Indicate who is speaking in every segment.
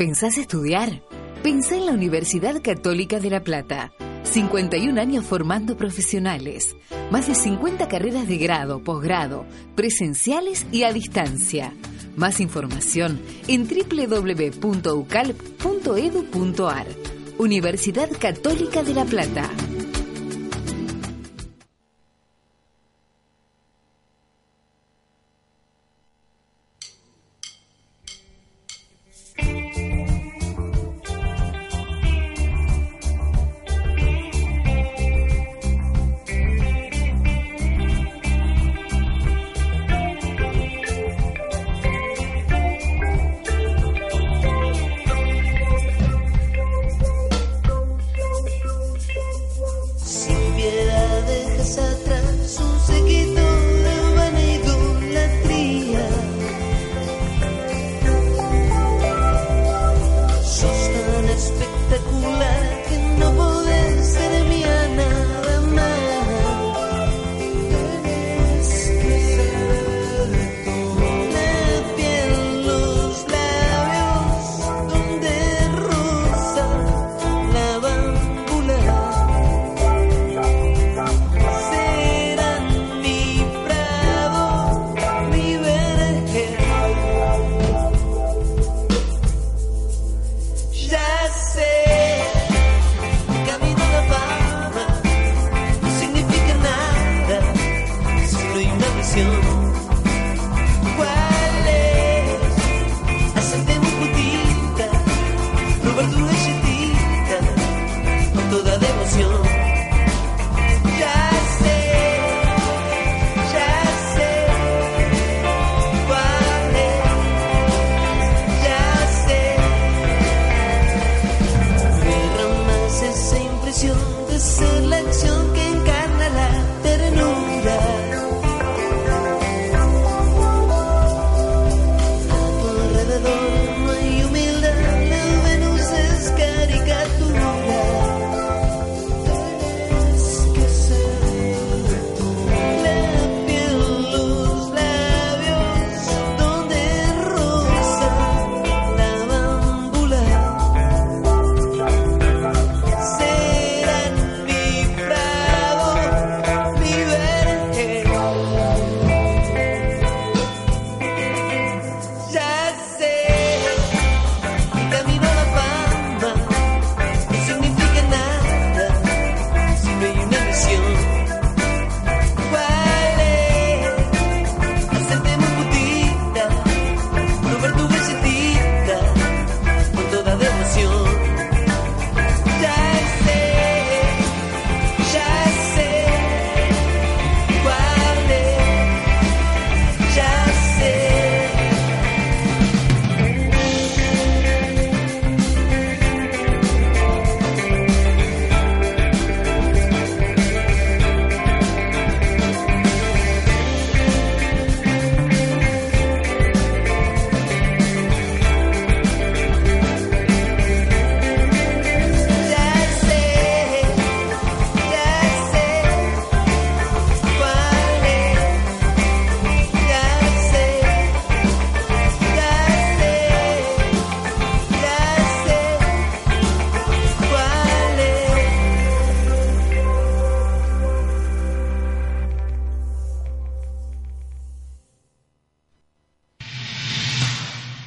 Speaker 1: ¿Pensás estudiar? Pensá en la Universidad Católica de La Plata. 51 años formando profesionales. Más de 50 carreras de grado, posgrado, presenciales y a distancia. Más información en www.ucalp.edu.ar. Universidad Católica de La Plata.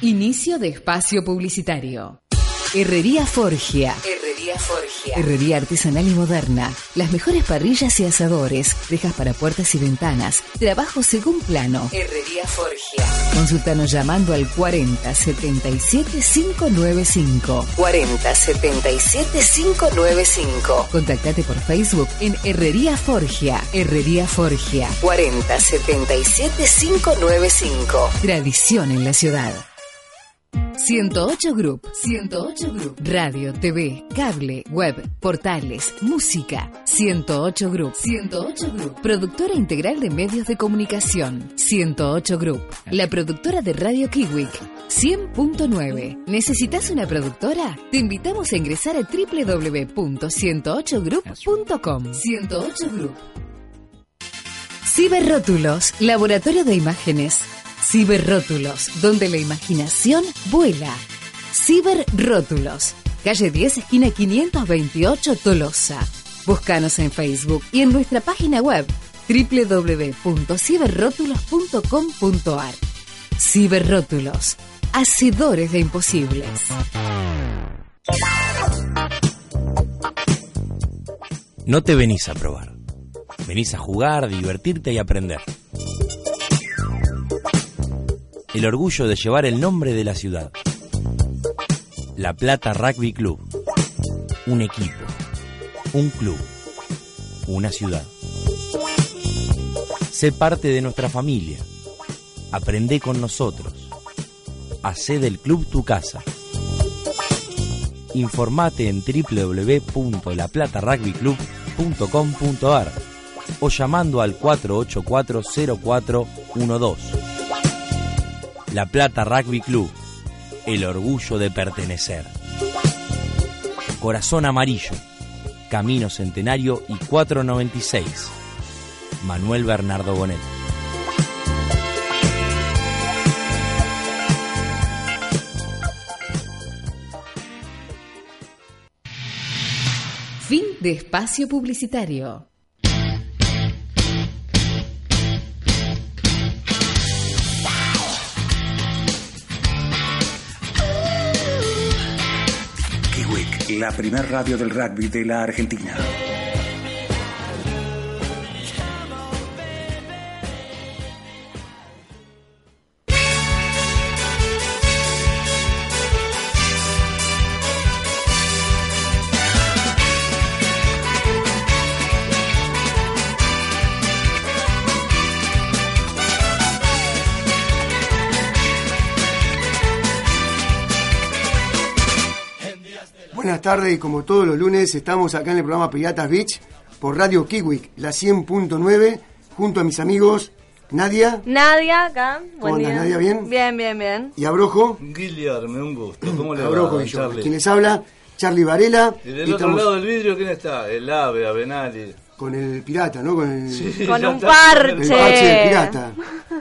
Speaker 1: Inicio de espacio publicitario. Herrería Forgia. Herrería Forgia. Herrería artesanal y moderna. Las mejores parrillas y asadores. Rejas para puertas y ventanas. Trabajo según plano. Herrería Forgia. Consultanos llamando al 40 77 595. 40 77 595. Contactate por Facebook en Herrería Forgia. Herrería Forgia. 40 77 595. Tradición en la ciudad.
Speaker 2: 108 Group. 108 Group. Radio, TV, cable, web, portales, música. 108 Group. 108 Group. Productora integral de medios de comunicación. 108 Group. La productora de Radio Kiwik. 100.9. ¿Necesitas una productora? Te invitamos a ingresar a www.108group.com. 108 Group. Ciberrótulos, laboratorio de imágenes. Ciberrótulos, donde la imaginación vuela. Ciberrótulos, calle 10, esquina 528, Tolosa. Búscanos en Facebook y en nuestra página web www.ciberrótulos.com.ar. Ciberrótulos, hacedores de imposibles.
Speaker 3: No te venís a probar. Venís a jugar, divertirte y aprender. El orgullo de llevar el nombre de la ciudad. La Plata Rugby Club. Un equipo. Un club. Una ciudad. Sé parte de nuestra familia. Aprende con nosotros. Hacé del club tu casa. Informate en www.laplatarugbyclub.com.ar o llamando al 484-0412. La Plata Rugby Club, el orgullo de pertenecer. Corazón Amarillo, Camino Centenario y 496. Manuel Bernardo Bonet.
Speaker 2: Fin de espacio publicitario.
Speaker 4: La primer radio del rugby de la Argentina.
Speaker 5: Tardes y como todos los lunes estamos acá en el programa Piratas Beach por Radio Kiwik, la 100.9, junto a mis amigos Nadia
Speaker 6: Nadia, acá.
Speaker 5: ¿Cómo
Speaker 6: Buen
Speaker 5: andas,
Speaker 6: día.
Speaker 5: Nadia? ¿Bien?
Speaker 6: Bien, bien, bien.
Speaker 5: y Abrojo.
Speaker 7: Guillermo, un gusto. ¿Cómo le
Speaker 5: Abrojo
Speaker 7: va,
Speaker 5: y yo.
Speaker 7: Charlie?
Speaker 5: Quien les habla, Charlie Varela.
Speaker 7: Y del
Speaker 5: y
Speaker 7: otro
Speaker 5: estamos
Speaker 7: lado del vidrio, ¿quién está? El ave, Avenali.
Speaker 5: con el pirata, ¿no? Con el,
Speaker 7: Sí,
Speaker 6: Con un parche.
Speaker 5: el parche del pirata.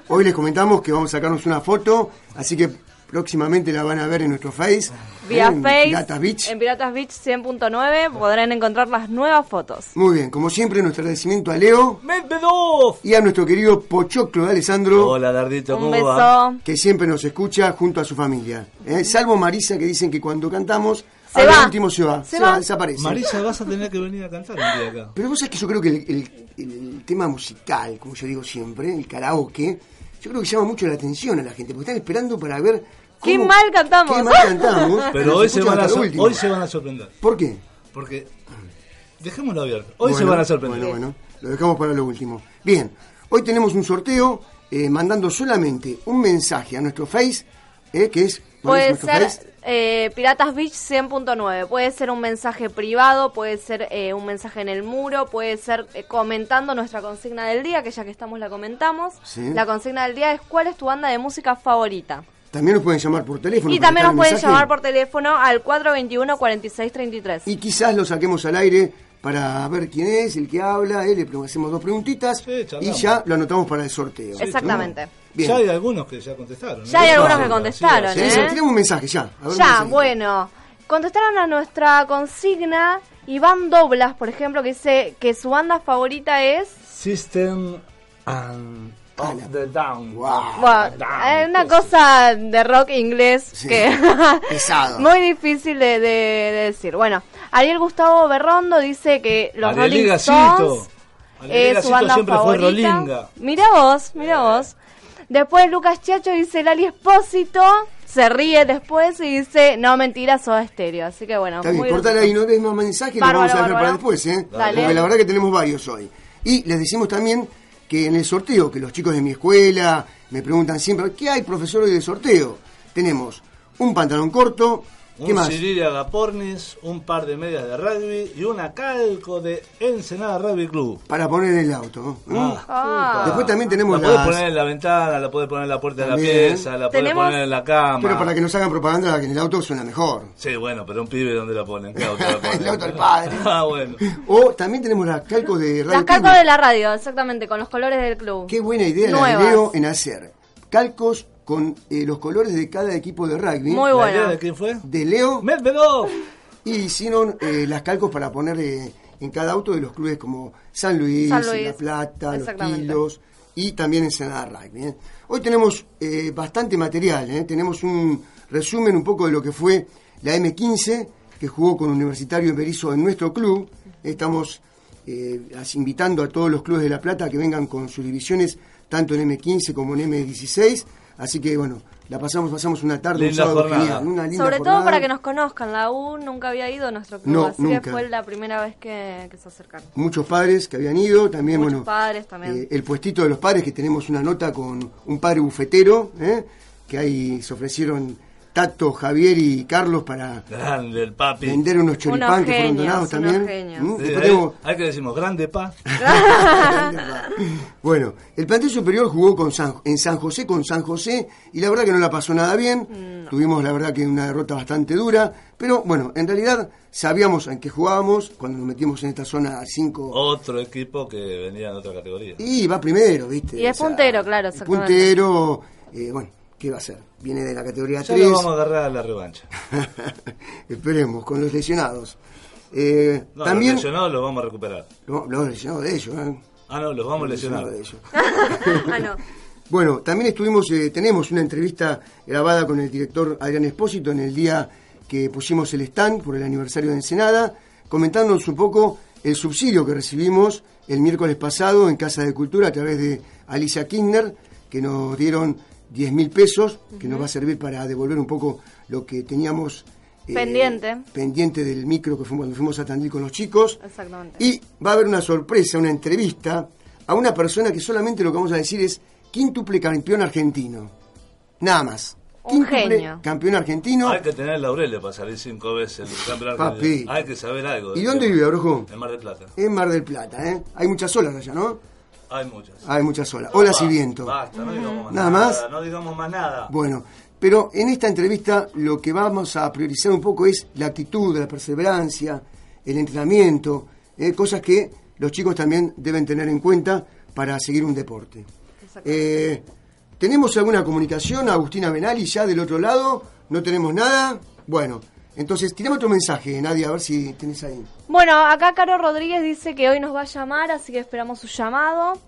Speaker 5: Hoy les comentamos que vamos a sacarnos una foto, así que próximamente la van a ver en nuestro Face.
Speaker 6: Vía
Speaker 5: en
Speaker 6: Face.
Speaker 5: Piratas Beach.
Speaker 6: En Piratas Beach 100.9 podrán encontrar las nuevas fotos.
Speaker 5: Muy bien, como siempre, nuestro agradecimiento a Leo
Speaker 7: ¡Medvedev!
Speaker 5: y a nuestro querido Pochoclo de Alessandro.
Speaker 7: Hola, Dardito,
Speaker 6: Un
Speaker 7: ¿cómo va?
Speaker 6: beso.
Speaker 5: que siempre nos escucha junto a su familia. ¿eh? Salvo Marisa, que dicen que cuando cantamos,
Speaker 6: Se
Speaker 5: a lo
Speaker 6: va.
Speaker 5: último se va,
Speaker 6: Se
Speaker 5: se,
Speaker 6: va.
Speaker 5: va, desaparece.
Speaker 7: Marisa, vas a tener que venir a cantar un día acá.
Speaker 5: Pero vos sabés que yo creo que el, el- el tema musical, como yo digo siempre, el karaoke, yo creo que llama mucho la atención a la gente, porque están esperando para ver
Speaker 6: Qué mal cantamos.
Speaker 5: Qué mal cantamos.
Speaker 7: Pero hoy se, van a hoy se van a sorprender.
Speaker 5: ¿Por qué?
Speaker 7: Porque. Dejémoslo abierto. Hoy se van a sorprender.
Speaker 5: Bueno, bueno, lo dejamos para lo último. Bien, hoy tenemos un sorteo eh, mandando solamente un mensaje a nuestro Face, eh, que es... ¿cuál es
Speaker 6: Puede ser eh, Piratas Beach 100.9. Puede ser un mensaje privado, puede ser eh, un mensaje en el muro, puede ser eh, comentando nuestra consigna del día, que ya que estamos la comentamos.
Speaker 5: Sí.
Speaker 6: La consigna del día es ¿cuál es tu banda de música favorita?
Speaker 5: También nos pueden llamar por teléfono.
Speaker 6: Y también nos pueden
Speaker 5: mensaje.
Speaker 6: llamar por teléfono al 421-4633.
Speaker 5: Y quizás lo saquemos al aire para ver quién es, el que habla, eh, le hacemos dos preguntitas
Speaker 7: Sí,
Speaker 5: y ya lo anotamos para el sorteo.
Speaker 6: Exactamente.
Speaker 5: Bien.
Speaker 7: Ya hay algunos que ya contestaron.
Speaker 6: Ya hay
Speaker 7: ¿eh?
Speaker 6: algunos que contestaron,
Speaker 7: sí,
Speaker 6: ¿eh?
Speaker 5: sí, tenemos un mensaje ya. A ver, un
Speaker 6: Ya, bueno. Contestaron a nuestra consigna Iván Doblas, por ejemplo, que dice que su banda favorita es...
Speaker 7: System and of the Down.
Speaker 5: Wow.
Speaker 6: Bueno, es una cosa de rock inglés
Speaker 5: Sí.
Speaker 6: que
Speaker 5: Pesado.
Speaker 6: muy difícil de, de- de decir. Bueno, Ariel Gustavo Berrondo dice que los
Speaker 7: Ariel
Speaker 6: Rolling
Speaker 7: Gacito.
Speaker 6: Stones
Speaker 7: Ariel
Speaker 6: es su banda
Speaker 7: siempre fue
Speaker 6: favorita.
Speaker 7: Rolinga.
Speaker 6: Mira vos, mira vos. Después Lucas Chacho dice Lali Espósito, se ríe después y dice, no, mentira, soda estéreo. Así que bueno,
Speaker 5: Está bien,
Speaker 6: gracioso.
Speaker 5: ahí, no des más mensajes, lo
Speaker 6: Bárbaro,
Speaker 5: vamos a dejar para después, ¿eh?
Speaker 6: Dale.
Speaker 5: Porque la verdad que tenemos varios hoy. Y les decimos también que en el sorteo, que los chicos de mi escuela me preguntan siempre, ¿qué hay, profesor, hoy de sorteo? Tenemos un pantalón corto, ¿qué
Speaker 7: Un
Speaker 5: más?
Speaker 7: CD de Agapornis, un par de medias de rugby y una calco de Ensenada Rugby Club.
Speaker 5: Para poner en el auto.
Speaker 7: Ah,
Speaker 6: Ah.
Speaker 5: Después también tenemos
Speaker 7: La puedes
Speaker 5: las-
Speaker 7: poner en la ventana, la puedes poner en la puerta de la pieza, la puedes
Speaker 6: Tenemos-
Speaker 7: poner en la cama.
Speaker 5: Pero para que nos hagan propaganda, que en el auto suena mejor.
Speaker 7: Sí, bueno, pero un pibe, ¿dónde la ponen? ¿Qué auto la ponen?
Speaker 5: El auto del padre.
Speaker 7: Ah, bueno.
Speaker 5: O también tenemos las calcos de Radio
Speaker 6: Las calcos de la radio, exactamente, con los colores del club.
Speaker 5: Qué buena idea la
Speaker 6: Nuevas.
Speaker 5: de Leo en hacer calcos con eh, los colores de cada equipo de rugby.
Speaker 6: Muy
Speaker 7: ¿La
Speaker 6: buena.
Speaker 7: idea de quién fue?
Speaker 5: De Leo
Speaker 7: ¡Medvedov!
Speaker 5: y hicieron eh, las calcos para poner eh, en cada auto de los clubes como San Luis,
Speaker 6: San Luis.
Speaker 5: La Plata, Los. Kilos y también Ensenada Rugby. ¿eh? Hoy tenemos eh, bastante material, ¿eh? tenemos un resumen un poco de lo que fue la M15 que jugó con Universitario en Berizo en nuestro club. Estamos eh, invitando a todos los clubes de La Plata a que vengan con sus divisiones, tanto en M15 como en M16. Así que bueno, la pasamos, pasamos una tarde,
Speaker 7: Linda
Speaker 5: un sábado
Speaker 7: jornada.
Speaker 5: genial, una linda
Speaker 6: Sobre todo para que nos conozcan. La U nunca había ido a nuestro club,
Speaker 5: No,
Speaker 6: así
Speaker 5: nunca.
Speaker 6: que fue la primera vez que, que se acercaron.
Speaker 5: muchos padres que habían ido, también
Speaker 6: Muchos
Speaker 5: bueno,
Speaker 6: padres también.
Speaker 5: eh, el puestito de los padres que tenemos una nota con un padre bufetero, ¿eh? que ahí se ofrecieron Tato, Javier y Carlos para
Speaker 7: Grande el papi.
Speaker 5: vender unos choripán que fueron
Speaker 6: genios,
Speaker 5: donados también. ¿Mm?
Speaker 7: Sí, hay,
Speaker 5: tenemos-
Speaker 7: hay que decimos, grande pa.
Speaker 5: bueno, el plantel superior jugó con San- en San José con San José y la verdad que no la pasó nada bien. Tuvimos la verdad que una derrota bastante dura, pero bueno, en realidad sabíamos en qué jugábamos cuando nos metimos en esta zona 5
Speaker 7: Otro equipo que venía en otra categoría.
Speaker 5: Y va primero, ¿viste?
Speaker 6: Y es puntero, claro.
Speaker 5: Puntero, eh, bueno, ¿qué va a ser? Viene de la categoría
Speaker 7: Ya
Speaker 5: 3.
Speaker 7: lo vamos a agarrar a la revancha.
Speaker 5: Esperemos, con los lesionados. Eh,
Speaker 7: No,
Speaker 5: también.
Speaker 7: los lesionados los vamos a recuperar.
Speaker 5: No, los lesionados de ellos, ¿eh?
Speaker 7: Ah, no, los vamos a
Speaker 5: Los
Speaker 7: lesionar.
Speaker 5: lesionados de ellos.
Speaker 6: ah, no.
Speaker 5: Bueno, también estuvimos, eh, tenemos una entrevista grabada con el director Adrián Espósito en el día que pusimos el stand por el aniversario de Ensenada, comentándonos un poco el subsidio que recibimos el miércoles pasado en Casa de Cultura a través de Alicia Kirchner, que nos dieron 10 mil pesos, que nos va a servir para devolver un poco lo que teníamos eh,
Speaker 6: Pendiente.
Speaker 5: pendiente del micro que fuimos cuando fuimos a Tandil con los chicos.
Speaker 6: Exactamente.
Speaker 5: Y va a haber una sorpresa, una entrevista a una persona que solamente lo que vamos a decir es quíntuple campeón argentino. Nada más.
Speaker 6: Un genio.
Speaker 5: Campeón argentino.
Speaker 7: Hay que tener laureles para salir cinco veces el campeonato.
Speaker 5: Papi.
Speaker 7: Hay que saber algo.
Speaker 5: ¿Y dónde
Speaker 7: tema.
Speaker 5: vive, Abrojo?
Speaker 7: En Mar del Plata.
Speaker 5: En Mar del Plata, ¿eh? Hay muchas olas allá, ¿no?
Speaker 7: Hay muchas.
Speaker 5: Hay muchas olas. Olas y
Speaker 7: Basta,
Speaker 5: viento.
Speaker 7: Basta, no digamos más
Speaker 5: Nada
Speaker 7: nada.
Speaker 5: más.
Speaker 7: No digamos más nada.
Speaker 5: Bueno, pero en esta entrevista lo que vamos a priorizar un poco es la actitud, la perseverancia, el entrenamiento, eh, cosas que los chicos también deben tener en cuenta para seguir un deporte. Eh, ¿Tenemos alguna comunicación, Agustina Benali, ya del otro lado? ¿No tenemos nada? Bueno, entonces tirame otro mensaje, Nadia, a ver si tenés ahí.
Speaker 6: Bueno, acá Caro Rodríguez dice que hoy nos va a llamar, así que esperamos su llamado.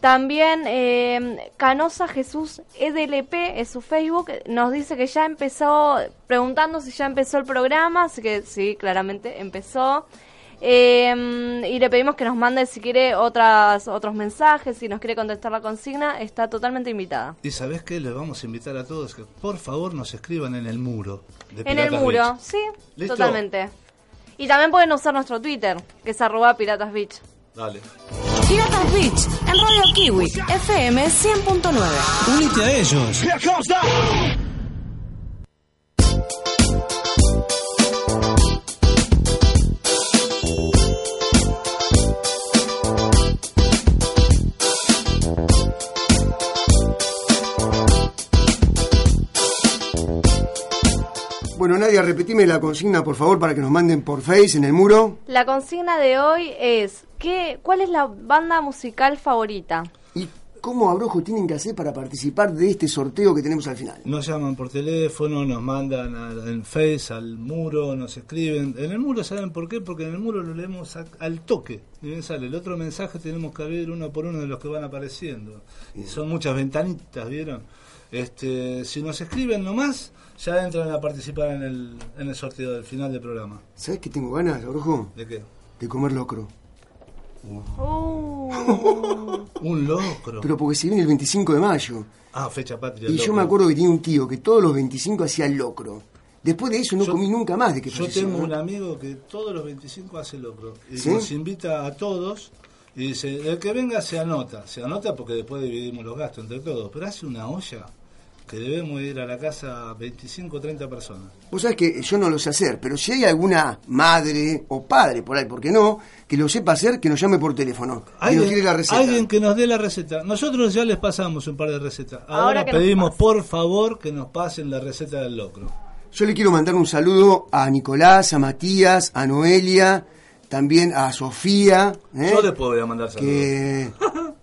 Speaker 6: También eh, Canosa Jesús EDLP es su Facebook, nos dice que ya empezó, preguntando si ya empezó el programa, así que sí, claramente empezó. Eh, y le pedimos que nos mande si quiere otras, otros mensajes, si nos quiere contestar la consigna, está totalmente invitada.
Speaker 7: Y sabes qué, les vamos a invitar a todos que por favor nos escriban en el muro. De
Speaker 6: En el muro,
Speaker 7: Beach.
Speaker 6: sí,
Speaker 7: ¿Listo?
Speaker 6: totalmente. Y también pueden usar nuestro Twitter, que es arroba Piratas Beach.
Speaker 7: Dale.
Speaker 2: Piratas Beach, en Radio Kiwi, FM 100.9.
Speaker 8: Unite a ellos.
Speaker 5: Bueno, Nadia, repetime la consigna, por favor, para que nos manden por Face en el muro.
Speaker 6: La consigna de hoy es, ¿qué, ¿cuál es la banda musical favorita?
Speaker 5: ¿Y cómo Abrojo tienen que hacer para participar de este sorteo que tenemos al final?
Speaker 7: Nos llaman por teléfono, nos mandan a- en Face, al muro, nos escriben. En el muro, ¿saben por qué? Porque en el muro lo leemos a- al toque. Y bien sale. El otro mensaje tenemos que abrir uno por uno de los que van apareciendo. Y son muchas ventanitas, ¿vieron? Este, si nos escriben nomás, ya entran a participar en el, en el sorteo del final del programa.
Speaker 5: ¿Sabes qué tengo ganas, Abrojo?
Speaker 7: ¿De qué?
Speaker 5: De comer locro.
Speaker 7: Un locro.
Speaker 5: Pero porque se viene el 25 de mayo.
Speaker 7: Ah, fecha patria.
Speaker 5: Y yo me acuerdo que tenía un tío que todos los 25 hacía locro. Después de eso no
Speaker 7: Yo-
Speaker 5: comí nunca más de que
Speaker 7: Yo tengo
Speaker 5: ¿no?
Speaker 7: un amigo que todos los 25 hace locro. Y
Speaker 5: ¿Sí?
Speaker 7: nos invita a todos y dice, el que venga se anota. Se anota porque después dividimos los gastos entre todos. Pero hace una olla que debemos ir a la casa a 25 o 30 personas.
Speaker 5: Vos sabés que yo no lo sé hacer, pero si hay alguna madre o padre por ahí, ¿por qué no? Que lo sepa hacer, que nos llame por teléfono. Que nos la receta.
Speaker 7: alguien que nos dé la receta. Nosotros ya les pasamos un par de recetas.
Speaker 6: Ahora
Speaker 7: pedimos, por favor, que nos pasen la receta del locro.
Speaker 5: Yo le quiero mandar un saludo a Nicolás, a Matías, a Noelia, también a Sofía. ¿eh?
Speaker 7: Yo después voy a mandar saludos.
Speaker 5: que...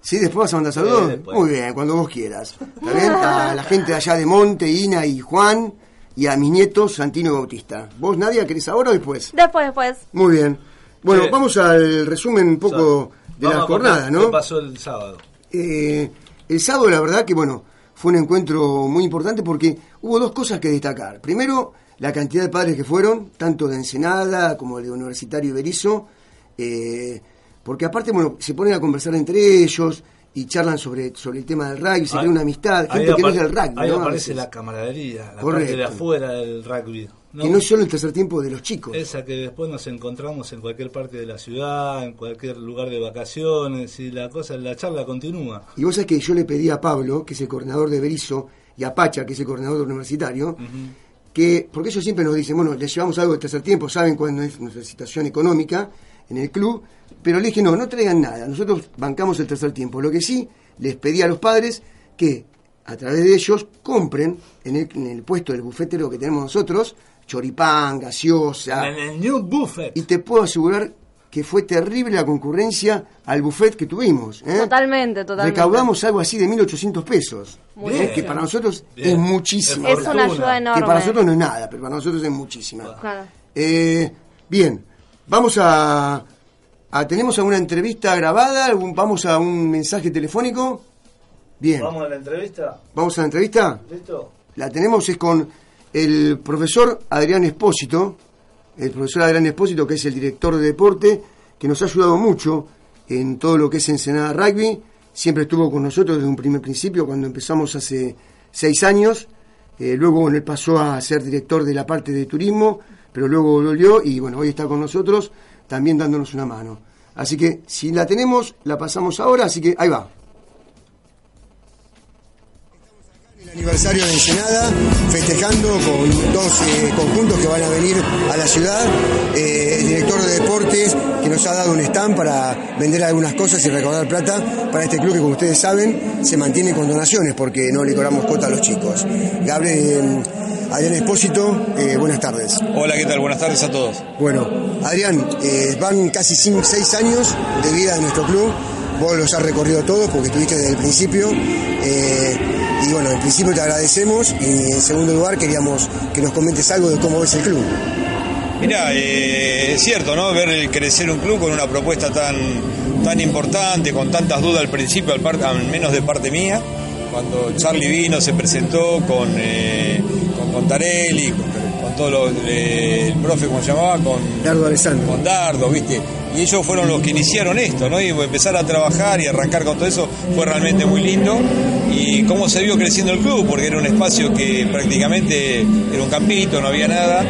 Speaker 5: ¿Sí? ¿Después vas a mandar saludos?
Speaker 7: Sí.
Speaker 5: Muy bien, cuando vos quieras. ¿Está bien? A la gente de allá de Monte, Ina y Juan, y a mis nietos, Santino y Bautista. ¿Vos, Nadia, querés ahora o después?
Speaker 6: Después, después.
Speaker 5: Muy bien. Bueno,
Speaker 7: Sí.
Speaker 5: vamos al resumen un poco de la jornada,
Speaker 7: ¿Qué
Speaker 5: ¿no?
Speaker 7: pasó el sábado?
Speaker 5: Eh, el sábado, la verdad que, bueno, fue un encuentro muy importante porque hubo dos cosas que destacar. Primero, la cantidad de padres que fueron, tanto de Ensenada como de Universitario Iberizo, eh, porque aparte, bueno, se ponen a conversar entre ellos y charlan sobre, sobre el tema del rugby, se
Speaker 7: Ahí-
Speaker 5: crea una amistad, gente que no es del rugby,
Speaker 7: Ahí
Speaker 5: ¿no?
Speaker 7: Aparece la camaradería, la parte
Speaker 5: Correcto.
Speaker 7: de afuera del rugby. ¿no?
Speaker 5: Que no es solo el tercer tiempo de los chicos.
Speaker 7: Esa que después nos encontramos en cualquier parte de la ciudad, en cualquier lugar de vacaciones y la cosa, la charla continúa.
Speaker 5: Y vos sabés que yo le pedí a Pablo, que es el coordinador de Berizo, y a Pacha, que es el coordinador universitario, que, porque ellos siempre nos dicen, bueno, les llevamos algo de tercer tiempo, saben cuándo es nuestra situación económica en el club, pero le dije, no, no traigan nada, nosotros bancamos el tercer tiempo. Lo que sí, les pedí a los padres que a través de ellos compren en el, en el puesto del bufetero que tenemos nosotros, choripán, gaseosa,
Speaker 7: En el New Buffet.
Speaker 5: y te puedo asegurar que fue terrible la concurrencia al buffet que tuvimos. ¿eh?
Speaker 6: Totalmente, totalmente.
Speaker 5: Recaudamos algo así de 1.800 pesos.
Speaker 6: Muy
Speaker 5: ¿eh?
Speaker 7: bien.
Speaker 5: Que para nosotros
Speaker 7: Bien.
Speaker 5: es muchísimo.
Speaker 7: Es
Speaker 6: una ayuda enorme.
Speaker 5: Que para nosotros no es nada, pero para nosotros es muchísima.
Speaker 6: Claro.
Speaker 5: Eh, bien, vamos a, a- ¿Tenemos alguna entrevista grabada? ¿Algún- ¿Vamos a un mensaje telefónico? Bien,
Speaker 7: Vamos a la entrevista.
Speaker 5: ¿vamos a la entrevista?
Speaker 7: ¿Listo?
Speaker 5: La tenemos es con el profesor Adrián Espósito, el profesor Adrián Espósito, que es el director de deporte, que nos ha ayudado mucho en todo lo que es Ensenada Rugby. Siempre estuvo con nosotros desde un primer principio, cuando empezamos hace seis años. Eh, luego, bueno, él pasó a ser director de la parte de turismo, pero luego volvió y, bueno, hoy está con nosotros, también dándonos una mano. Así que, si la tenemos, la pasamos ahora, así que ahí va.
Speaker 8: El aniversario de Ensenada, festejando con dos eh, conjuntos que van a venir a la ciudad. Eh, el director de deportes que nos ha dado un stand para vender algunas cosas y recaudar plata para este club que, como ustedes saben, se mantiene con donaciones porque no le cobramos cuota a los chicos. Gabriel, Adrián Espósito, eh, buenas tardes.
Speaker 9: Hola, ¿qué tal? Buenas tardes a todos.
Speaker 8: Bueno, Adrián, eh, van casi 6 años de vida de nuestro club. Vos los has recorrido todos porque estuviste desde el principio. Eh, y bueno, en principio te agradecemos y en segundo lugar queríamos que nos comentes algo de cómo ves el club.
Speaker 9: Mira, eh, es cierto, ¿no? Ver crecer un club con una propuesta tan, tan importante, con tantas dudas al principio, al menos de parte mía. Cuando Charlie vino, se presentó con, eh, con Contarelli, con, con todo lo, eh, el profe, ¿cómo se llamaba? Con,
Speaker 5: Dardo Alessandro.
Speaker 9: con Dardo, ¿viste? Y ellos fueron los que iniciaron esto, ¿no? Y empezar a trabajar y arrancar con todo eso fue realmente muy lindo. Y cómo se vio creciendo el club, porque era un espacio que prácticamente era un campito, no había nada.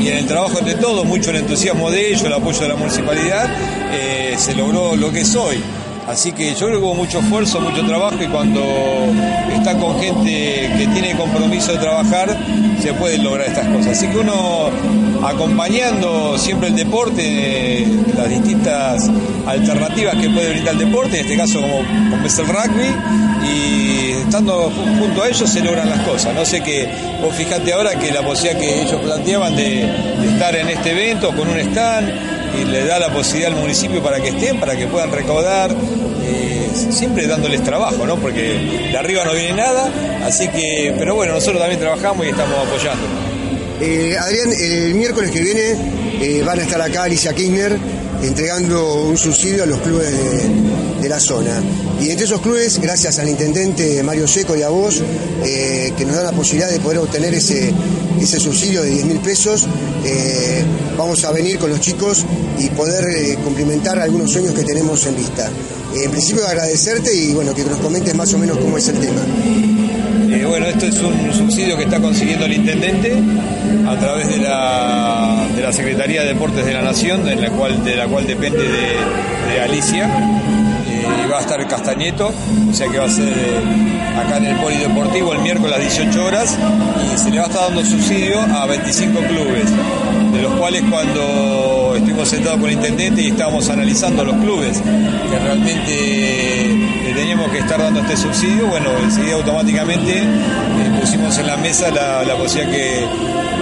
Speaker 9: Y en el trabajo entre todos, mucho el entusiasmo de ellos, el apoyo de la municipalidad, eh, se logró lo que es hoy. Así que yo creo que hubo mucho esfuerzo, mucho trabajo y cuando está con gente que tiene compromiso de trabajar, se pueden lograr estas cosas. Así que uno acompañando siempre el deporte, eh, las distintas alternativas que puede brindar el deporte, en este caso como, como es el rugby, y estando ju- junto a ellos se logran las cosas. No sé que vos fijate ahora que la posibilidad que ellos planteaban de estar en este evento con un stand y le da la posibilidad al municipio para que estén, para que puedan recaudar, eh, siempre dándoles trabajo, ¿no? Porque de arriba no viene nada, así que, pero bueno, nosotros también trabajamos y estamos apoyando.
Speaker 8: Eh, Adrián, el miércoles que viene eh, van a estar acá Alicia Kirchner entregando un subsidio a los clubes de, la zona. Y entre esos clubes, gracias al intendente Mario Seco y a vos, eh, que nos dan la posibilidad de poder obtener ese, ese subsidio de 10 mil pesos, eh, vamos a venir con los chicos y poder eh, cumplimentar algunos sueños que tenemos en vista. En principio agradecerte y bueno, que nos comentes más o menos cómo es el tema.
Speaker 9: Bueno, esto es un subsidio que está consiguiendo el intendente a través de la, la Secretaría de Deportes de la Nación, en la cual, de la cual depende de, de Alicia. eh, y va a estar Castañeto, o sea que va a ser eh, acá en el Polideportivo el miércoles a las 18 horas y se le va a estar dando subsidio a 25 clubes, de los cuales cuando estuvimos sentados con el intendente y estábamos analizando los clubes que realmente le teníamos que estar dando este subsidio, bueno, enseguida automáticamente eh, pusimos en la mesa la, posibilidad que,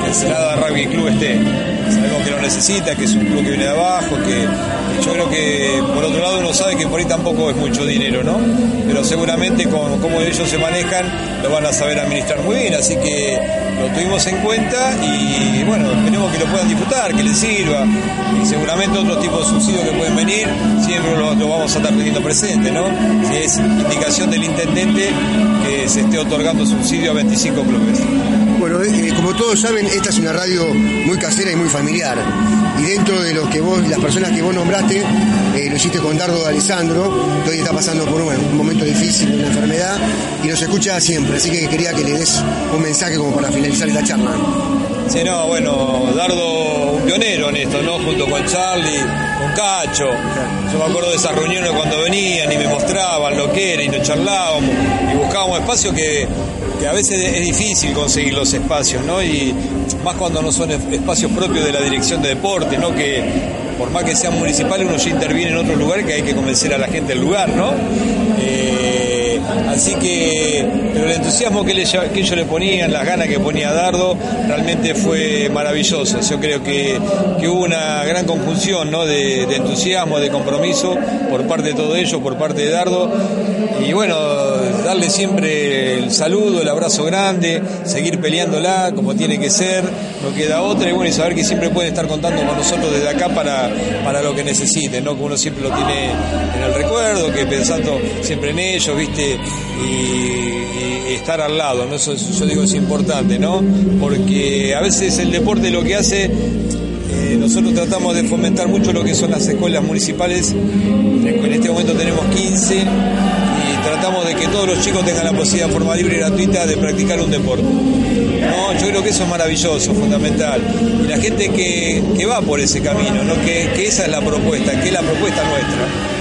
Speaker 9: que Ensenada Rugby Club esté. Sabemos que lo necesita, que es un club que viene de abajo, que yo creo que por otro lado uno sabe que por ahí tampoco es mucho dinero, ¿no? Pero seguramente con cómo ellos se manejan lo van a saber administrar muy bien, así que lo tuvimos en cuenta y bueno, esperemos que lo puedan disfrutar, que les sirva y seguramente otros tipos de subsidios que pueden venir siempre lo, lo vamos a estar teniendo presente, ¿no? Si es indicación del intendente que se esté otorgando subsidio a 25 clubes.
Speaker 8: Bueno, como todos saben, esta es una radio muy casera y muy familiar. Y dentro de los que vos, las personas que vos nombraste, eh, lo hiciste con Dardo de Alessandro, que hoy está pasando por un, momento difícil, una enfermedad, y nos escucha siempre. Así que quería que le des un mensaje como para finalizar esta charla.
Speaker 9: Sí, no, bueno, Dardo, un pionero en esto, ¿no? Junto con Charlie, con Cacho. Yo me acuerdo de esas reuniones cuando venían y me mostraban lo que era y nos charlábamos y buscábamos espacios que, que a veces es difícil conseguir los espacios, ¿no? Y más cuando no son espacios propios de la dirección de deporte, ¿no? Que por más que sean municipales, uno ya interviene en otros lugares que hay que convencer a la gente del lugar, ¿no? Eh, así que, pero el entusiasmo que, le- que ellos le ponían, las ganas que ponía Dardo, realmente fue maravilloso. Yo creo que, que hubo una gran conjunción ¿no? de, de entusiasmo, de compromiso por parte de todo ello, por parte de Dardo. Y bueno, darle siempre el saludo, el abrazo grande, seguir peleándola como tiene que ser, no queda otra, y bueno, y saber que siempre pueden estar contando con nosotros desde acá para, para lo que necesiten, ¿no? Que uno siempre lo tiene en el recuerdo, que pensando siempre en ellos, ¿viste? Y, estar al lado, ¿no? Eso es- yo digo es importante, ¿no? Porque a veces el deporte lo que hace eh, nosotros tratamos de fomentar mucho lo que son las escuelas municipales. En este momento tenemos 15 y tratamos de que todos los chicos tengan la posibilidad de forma libre y gratuita de practicar un deporte. No, yo creo que eso es maravilloso, fundamental. Y la gente que, que va por ese camino, ¿no? que, que esa es la propuesta, que es la propuesta nuestra.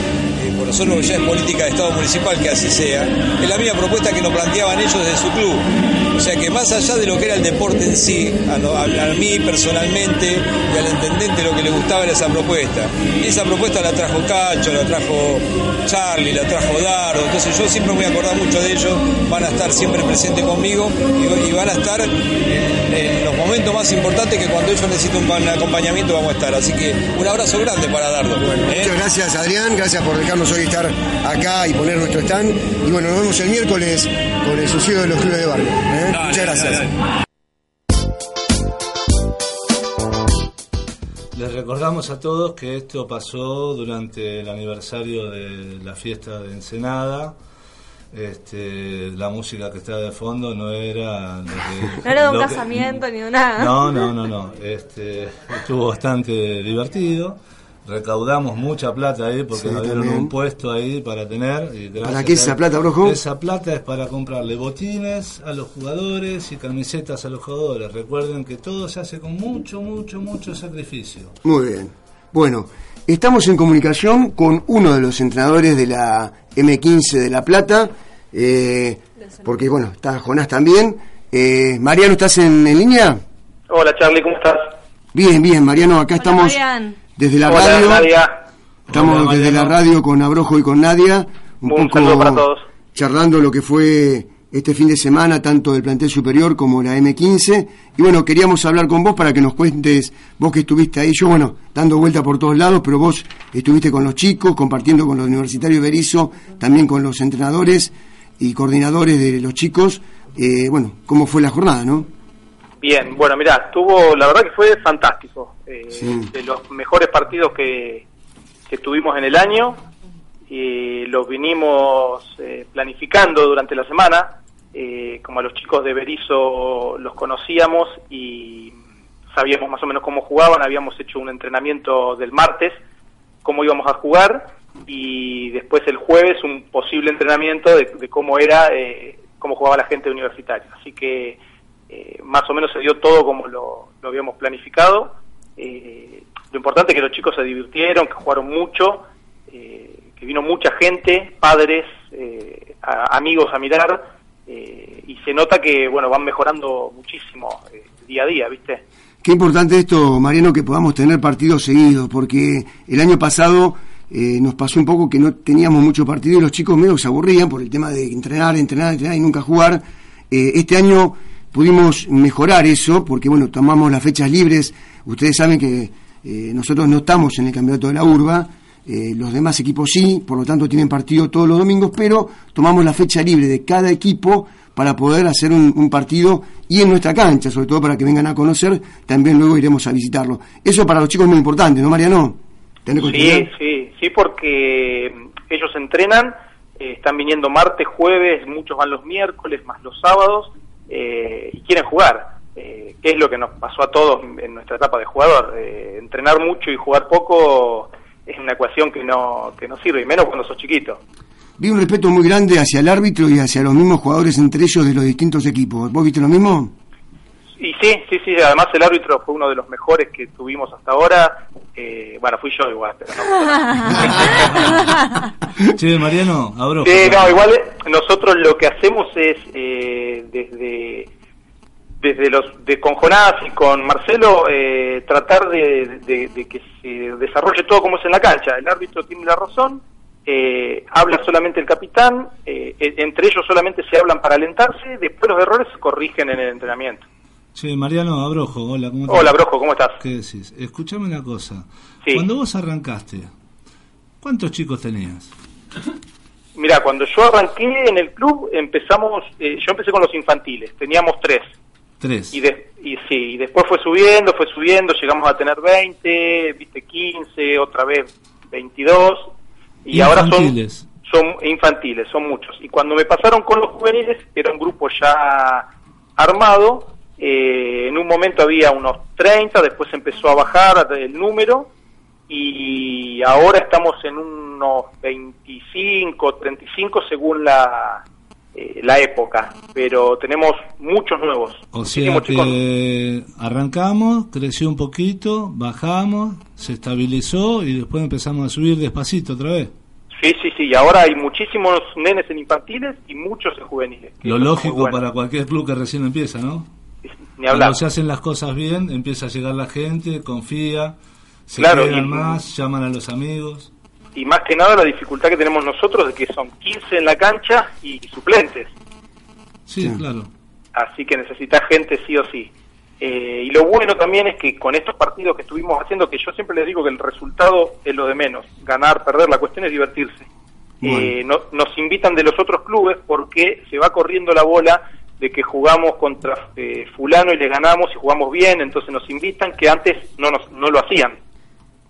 Speaker 9: Nosotros ya es política de Estado municipal que así sea. Es la misma propuesta que nos planteaban ellos desde su club. O sea que más allá de lo que era el deporte en sí, a, no- a- a mí personalmente y al intendente lo que le gustaba era esa propuesta. Y esa propuesta la trajo Cacho, la trajo Charlie, la trajo Dardo. Entonces yo siempre me voy a acordar mucho de ellos, van a estar siempre presentes conmigo y, y van a estar en, en los momentos más importantes que cuando ellos necesiten un acompañamiento vamos a estar. Así que un abrazo grande para Dardo. ¿eh?
Speaker 8: Muchas gracias Adrián, gracias por dejarnos hoy estar acá y poner nuestro stand. Y bueno, nos vemos el miércoles con el subsidio de los clubes de barrio. ¿eh? Muchas gracias.
Speaker 7: Les recordamos a todos que esto pasó durante el aniversario de la fiesta de Ensenada. Este, la música que está de fondo no era lo que-
Speaker 6: No era de un
Speaker 7: que-
Speaker 6: casamiento ni de nada.
Speaker 7: No, no, no, no. Este, estuvo bastante divertido. Recaudamos mucha plata ahí porque
Speaker 5: Sí,
Speaker 7: nos dieron
Speaker 5: también.
Speaker 7: un puesto ahí para tener. y
Speaker 5: ¿Para qué esa plata, Brojo?
Speaker 7: Esa plata es para comprarle botines a los jugadores y camisetas a los jugadores. Recuerden que todo se hace con mucho, mucho, mucho sacrificio.
Speaker 5: Muy bien. Bueno, estamos en comunicación con uno de los entrenadores de la M15 de La Plata, eh, porque bueno, está Jonás también. Eh, Mariano, ¿estás en, en línea?
Speaker 10: Hola Charlie, ¿cómo estás?
Speaker 5: Bien, bien, Mariano, acá estamos
Speaker 6: Marian.
Speaker 5: Desde la
Speaker 10: Hola
Speaker 5: radio.
Speaker 10: Nadia.
Speaker 5: Estamos
Speaker 7: Hola,
Speaker 5: desde la radio con Abrojo y con Nadia, un,
Speaker 10: Un
Speaker 5: poco
Speaker 10: saludo para todos.
Speaker 5: charlando lo que fue este fin de semana, tanto del plantel superior como la M15. Y bueno, queríamos hablar con vos para que nos cuentes, vos que estuviste ahí, yo bueno, dando vuelta por todos lados, pero vos estuviste con los chicos, compartiendo con los universitarios Berizo, también con los entrenadores y coordinadores de los chicos. Eh, bueno, ¿cómo fue la jornada, no?
Speaker 10: Bien, bueno, mirá, estuvo, la verdad que fue fantástico. Eh,
Speaker 5: Sí.
Speaker 10: De los mejores partidos que, que tuvimos en el año. Y los vinimos eh, planificando durante la semana. Eh, como a los chicos de Berizo los conocíamos y sabíamos más o menos cómo jugaban, habíamos hecho un entrenamiento del martes, cómo íbamos a jugar y después el jueves un posible entrenamiento de, de cómo era, eh, cómo jugaba la gente universitaria. Así que eh, más o menos se dio todo como lo, lo habíamos planificado. Eh, lo importante es que los chicos se divirtieron, que jugaron mucho, eh, que vino mucha gente, padres, eh, amigos a mirar, eh, y se nota que, bueno, van mejorando muchísimo día a día, ¿viste?
Speaker 5: Qué importante esto, Mariano, que podamos tener partidos seguidos, porque el año pasado eh, nos pasó un poco que no teníamos mucho partido y los chicos medio se aburrían por el tema de entrenar, entrenar, entrenar y nunca jugar. Este año pudimos mejorar eso, porque bueno, tomamos las fechas libres. Ustedes saben que eh, nosotros no estamos en el campeonato de la urba, eh, los demás equipos sí, por lo tanto tienen partido todos los domingos, pero tomamos la fecha libre de cada equipo para poder hacer un, un partido y en nuestra cancha, sobre todo para que vengan a conocer, también luego iremos a visitarlo. Eso para los chicos es muy importante, ¿no, Mariano? Tener
Speaker 10: Sí, sí, sí, porque mm, ellos entrenan, eh, están viniendo martes, jueves, muchos van los miércoles, más los sábados, eh, y quieren jugar, eh, que es lo que nos pasó a todos en nuestra etapa de jugador. Eh, entrenar mucho y jugar poco es una ecuación que no, que no sirve, y menos cuando sos chiquito.
Speaker 5: Vi un respeto muy grande hacia el árbitro y hacia los mismos jugadores entre ellos de los distintos equipos. ¿Vos viste lo mismo?
Speaker 10: Y sí, sí, sí, además el árbitro fue uno de los mejores que tuvimos hasta ahora. Eh, bueno, fui yo igual, pero no.
Speaker 7: Che, Mariano, abro.
Speaker 10: Sí, no, igual eh, nosotros lo que hacemos es eh, desde desde los de con Jonás y con Marcelo eh, tratar de, de- de que se desarrolle todo como es en la cancha. El árbitro tiene la razón, eh, habla solamente el capitán, eh, e- entre ellos solamente se hablan para alentarse, después los errores se corrigen en el entrenamiento.
Speaker 7: Che, Mariano Abrojo, hola, ¿cómo
Speaker 10: Hola, Brojo, ¿cómo estás?
Speaker 7: ¿Qué decís? Escuchame una cosa.
Speaker 10: Sí.
Speaker 7: Cuando vos arrancaste, ¿cuántos chicos tenías?
Speaker 10: Mira, cuando yo arranqué en el club empezamos, eh, yo empecé con los infantiles, teníamos tres.
Speaker 7: Tres.
Speaker 10: Y, de- y sí, y después fue subiendo, fue subiendo, llegamos a tener 20, viste 15, otra vez 22 y ahora son
Speaker 7: Infantiles.
Speaker 10: son infantiles, son muchos. Y cuando me pasaron con los juveniles, era un grupo ya armado, eh, en un momento había unos 30, después empezó a bajar el número y ahora estamos en unos 25, 35 según la, eh, la época, pero tenemos muchos nuevos.
Speaker 7: O sea
Speaker 10: chicos.
Speaker 7: que arrancamos, creció un poquito, bajamos, se estabilizó y después empezamos a subir despacito otra vez.
Speaker 10: Sí, sí, sí, y ahora hay muchísimos nenes en infantiles y muchos en juveniles.
Speaker 7: Lo lógico
Speaker 10: bueno.
Speaker 7: para cualquier club que recién empieza, ¿no?
Speaker 10: Ni hablar.
Speaker 7: Cuando se hacen las cosas bien, empieza a llegar la gente, confía, se
Speaker 10: Claro, y-
Speaker 7: más, llaman a los amigos.
Speaker 10: y más que nada la dificultad que tenemos nosotros de que son 15 en la cancha y suplentes,
Speaker 7: Sí, claro.
Speaker 10: así que necesitas gente sí o sí. Eh, y lo bueno también es que con estos partidos que estuvimos haciendo, que yo siempre les digo que el resultado es lo de menos, ganar, perder, la cuestión es divertirse. Eh, no- nos invitan de los otros clubes porque se va corriendo la bola de que jugamos contra eh, fulano y le ganamos y jugamos bien, entonces nos invitan que antes no, nos, no lo hacían.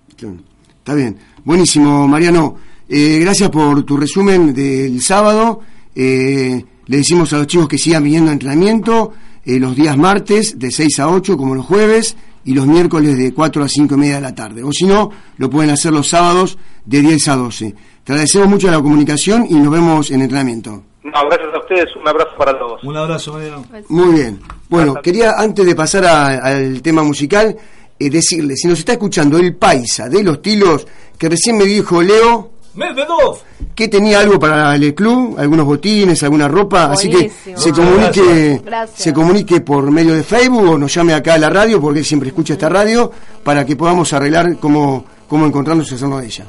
Speaker 5: Está bien. Buenísimo, Mariano. Eh, gracias por tu resumen del sábado. Eh, le decimos a los chicos que sigan viniendo a entrenamiento eh, los días martes de 6 a 8 como los jueves y los miércoles de 4 a 5 y media de la tarde. O si no, lo pueden hacer los sábados de 10 a 12. Te agradecemos mucho la comunicación y nos vemos en entrenamiento.
Speaker 10: No, gracias a ustedes, un abrazo para todos.
Speaker 7: Un abrazo, Mariano.
Speaker 5: Muy bien. Bueno, quería antes de pasar a- al tema musical, eh, decirle, si nos está escuchando el paisa de los tilos, que recién me dijo Leo
Speaker 7: Medvedov.
Speaker 5: que tenía algo para el club, algunos botines, alguna ropa, así que se comunique,
Speaker 6: Gracias.
Speaker 5: se comunique por medio de Facebook o nos llame acá a la radio, porque él siempre escucha esta radio, para que podamos arreglar cómo, cómo encontrarnos y hacernos de ella.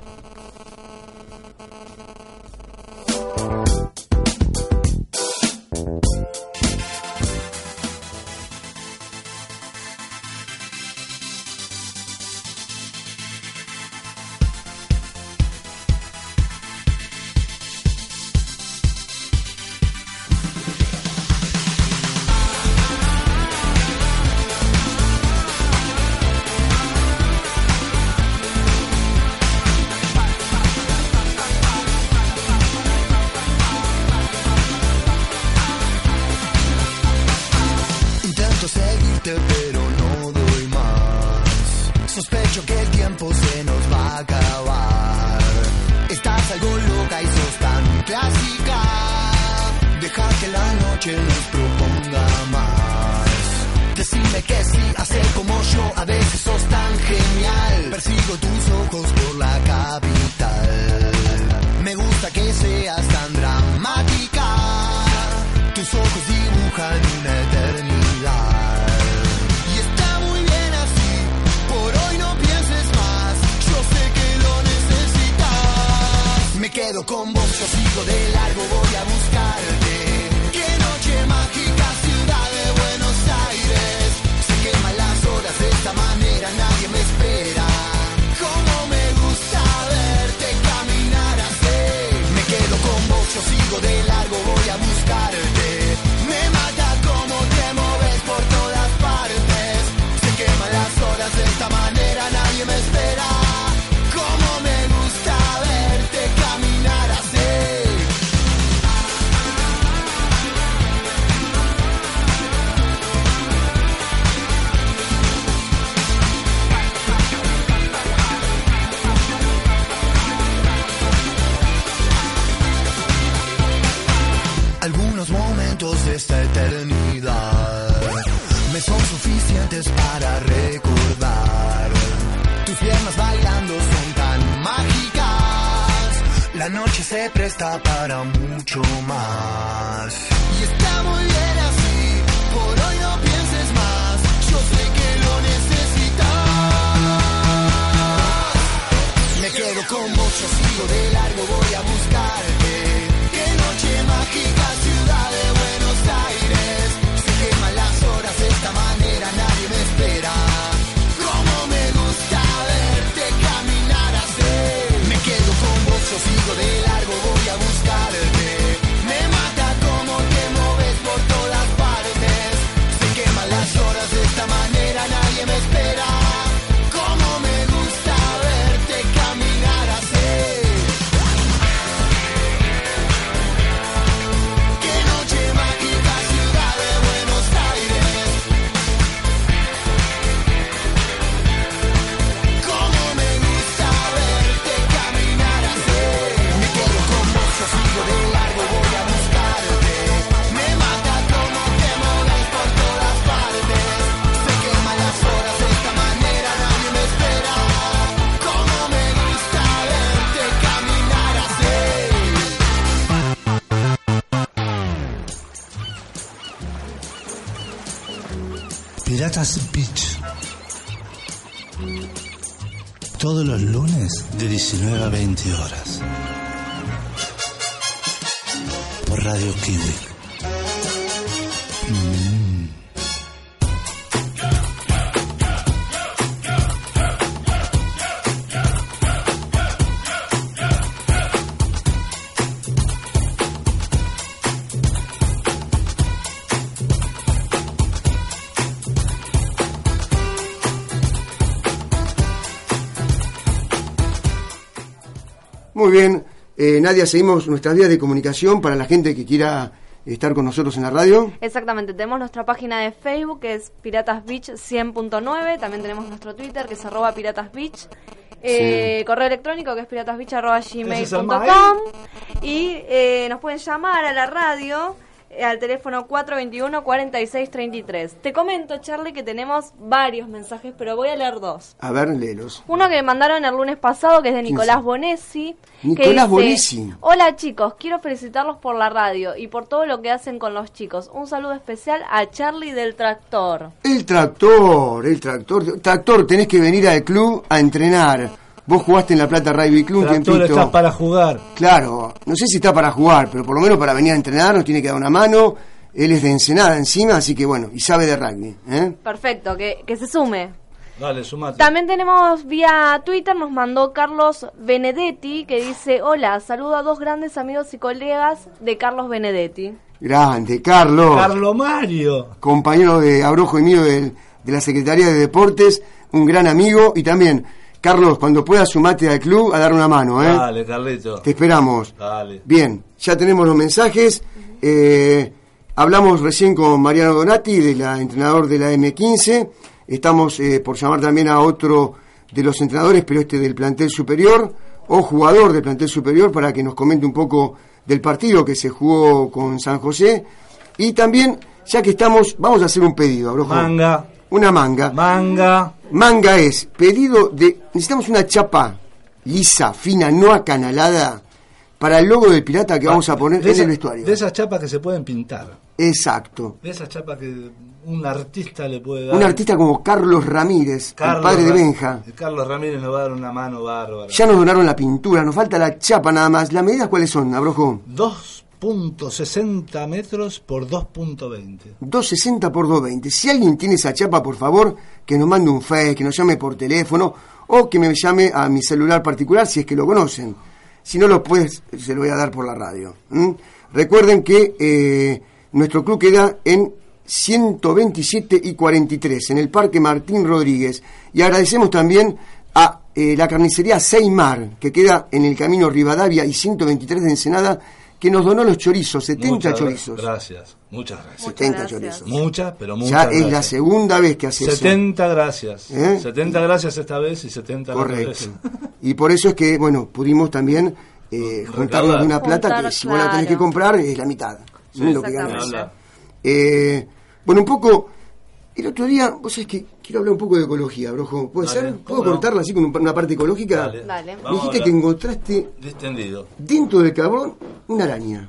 Speaker 11: Presta para mucho más. Y está muy bien así. Por hoy no pienses más. Yo sé que lo necesitas. Me quedo con vos, yo sigo de largo, voy a buscarte. Qué noche mágica,
Speaker 12: Todos los lunes de 19 a 20 horas. Por Radio Kiwi.
Speaker 5: Muy bien, eh, Nadia, seguimos nuestras vías de comunicación para la gente que quiera estar con nosotros en la radio.
Speaker 6: Exactamente, tenemos nuestra página de Facebook que es Piratas Beach 100.9, también tenemos nuestro Twitter que es arroba Piratas Beach, eh, correo electrónico que es piratasbeach.gmail.com y eh, nos pueden llamar a la radio al teléfono 421-4633. Te comento, Charlie, que tenemos varios mensajes, pero voy a leer dos.
Speaker 5: A ver, léelos.
Speaker 6: Uno que me mandaron el lunes pasado, que es de
Speaker 5: ¿Quién
Speaker 6: Nicolás
Speaker 5: es?
Speaker 6: Bonesi.
Speaker 5: Nicolás Bonesi.
Speaker 6: Hola chicos, quiero felicitarlos por la radio y por todo lo que hacen con los chicos. Un saludo especial a Charlie del Tractor.
Speaker 5: El tractor, el tractor. Tractor, tenés que venir al club a entrenar. Vos jugaste en La Plata Rugby Club un tiempito.
Speaker 7: estás para jugar.
Speaker 5: Claro, no sé si está para jugar, pero por lo menos para venir a entrenar nos tiene que dar una mano. Él es de Ensenada encima, así que bueno, y sabe de rugby. ¿eh?
Speaker 6: Perfecto, que, que se sume.
Speaker 7: Dale, sumate.
Speaker 6: También tenemos vía Twitter, nos mandó Carlos Benedetti, que dice, hola, saludo a dos grandes amigos y colegas de Carlos Benedetti.
Speaker 5: Grande, Carlos.
Speaker 7: Carlo Mario.
Speaker 5: compañero de Abrojo y mío del- de la Secretaría de Deportes, un gran amigo y también, Carlos, cuando puedas sumate al club a dar una mano, ¿eh?
Speaker 7: Dale, Carlito.
Speaker 5: Te esperamos.
Speaker 7: Dale.
Speaker 5: Bien, ya tenemos los mensajes. Eh, hablamos recién con Mariano Donati, de la entrenador de la M15. Estamos eh, por llamar también a otro de los entrenadores, pero este del plantel superior, o jugador del plantel superior, para que nos comente un poco del partido que se jugó con San José. Y también, ya que estamos, vamos a hacer un pedido, Abrojo.
Speaker 7: Manga.
Speaker 5: Una manga.
Speaker 7: Manga.
Speaker 5: Manga es pedido de. Necesitamos una chapa lisa, fina, no acanalada, para el logo del pirata que vamos a poner en
Speaker 7: esa-
Speaker 5: el vestuario.
Speaker 7: De esas chapas que se pueden pintar.
Speaker 5: Exacto.
Speaker 7: De esas chapas que un artista le puede dar.
Speaker 5: Un artista como Carlos Ramírez,
Speaker 7: Carlos
Speaker 5: el padre de Benja.
Speaker 7: Carlos Ramírez nos va a dar una mano bárbara.
Speaker 5: Ya nos donaron la pintura, nos falta la chapa nada más. ¿Las medidas cuáles son, Abrojo?
Speaker 7: 2.60 metros por 2.20.
Speaker 5: 260 por 220. Si alguien tiene esa chapa, por favor, que nos mande un face, que nos llame por teléfono o que me llame a mi celular particular si es que lo conocen. Si no lo puedes, se lo voy a dar por la radio. Recuerden que eh, nuestro club queda en 127 y 43, en el Parque Martín Rodríguez. Y agradecemos también a eh, la carnicería Seymar, que queda en el camino Rivadavia y 123 de Ensenada, que nos donó los chorizos, 70
Speaker 7: Muchas
Speaker 5: chorizos.
Speaker 7: Gracias, muchas gracias.
Speaker 5: 70 chorizos.
Speaker 7: Muchas, pero muchas
Speaker 5: Ya
Speaker 7: gracias.
Speaker 5: es la segunda vez que hace eso.
Speaker 7: 70 gracias.
Speaker 5: ¿Eh?
Speaker 7: 70 gracias esta vez y 70 la otra
Speaker 5: Correcto. Y por eso es que, bueno, pudimos también eh, juntarnos una plata
Speaker 6: Juntar,
Speaker 5: que si vos la tenés
Speaker 6: claro.
Speaker 5: que comprar es la mitad.
Speaker 7: Sí,
Speaker 5: ¿no? Lo que ganás. Eh, bueno, un poco, el otro día, vos sabés que quiero hablar un poco de ecología, Brojo. ¿Puede
Speaker 7: Dale,
Speaker 5: ser?
Speaker 7: ¿cómo
Speaker 5: ¿Puedo
Speaker 7: no?
Speaker 5: cortarla así con un- una parte ecológica?
Speaker 7: Dale.
Speaker 6: Dale.
Speaker 5: Me dijiste que encontraste
Speaker 7: Distendido.
Speaker 5: dentro del carbón una araña.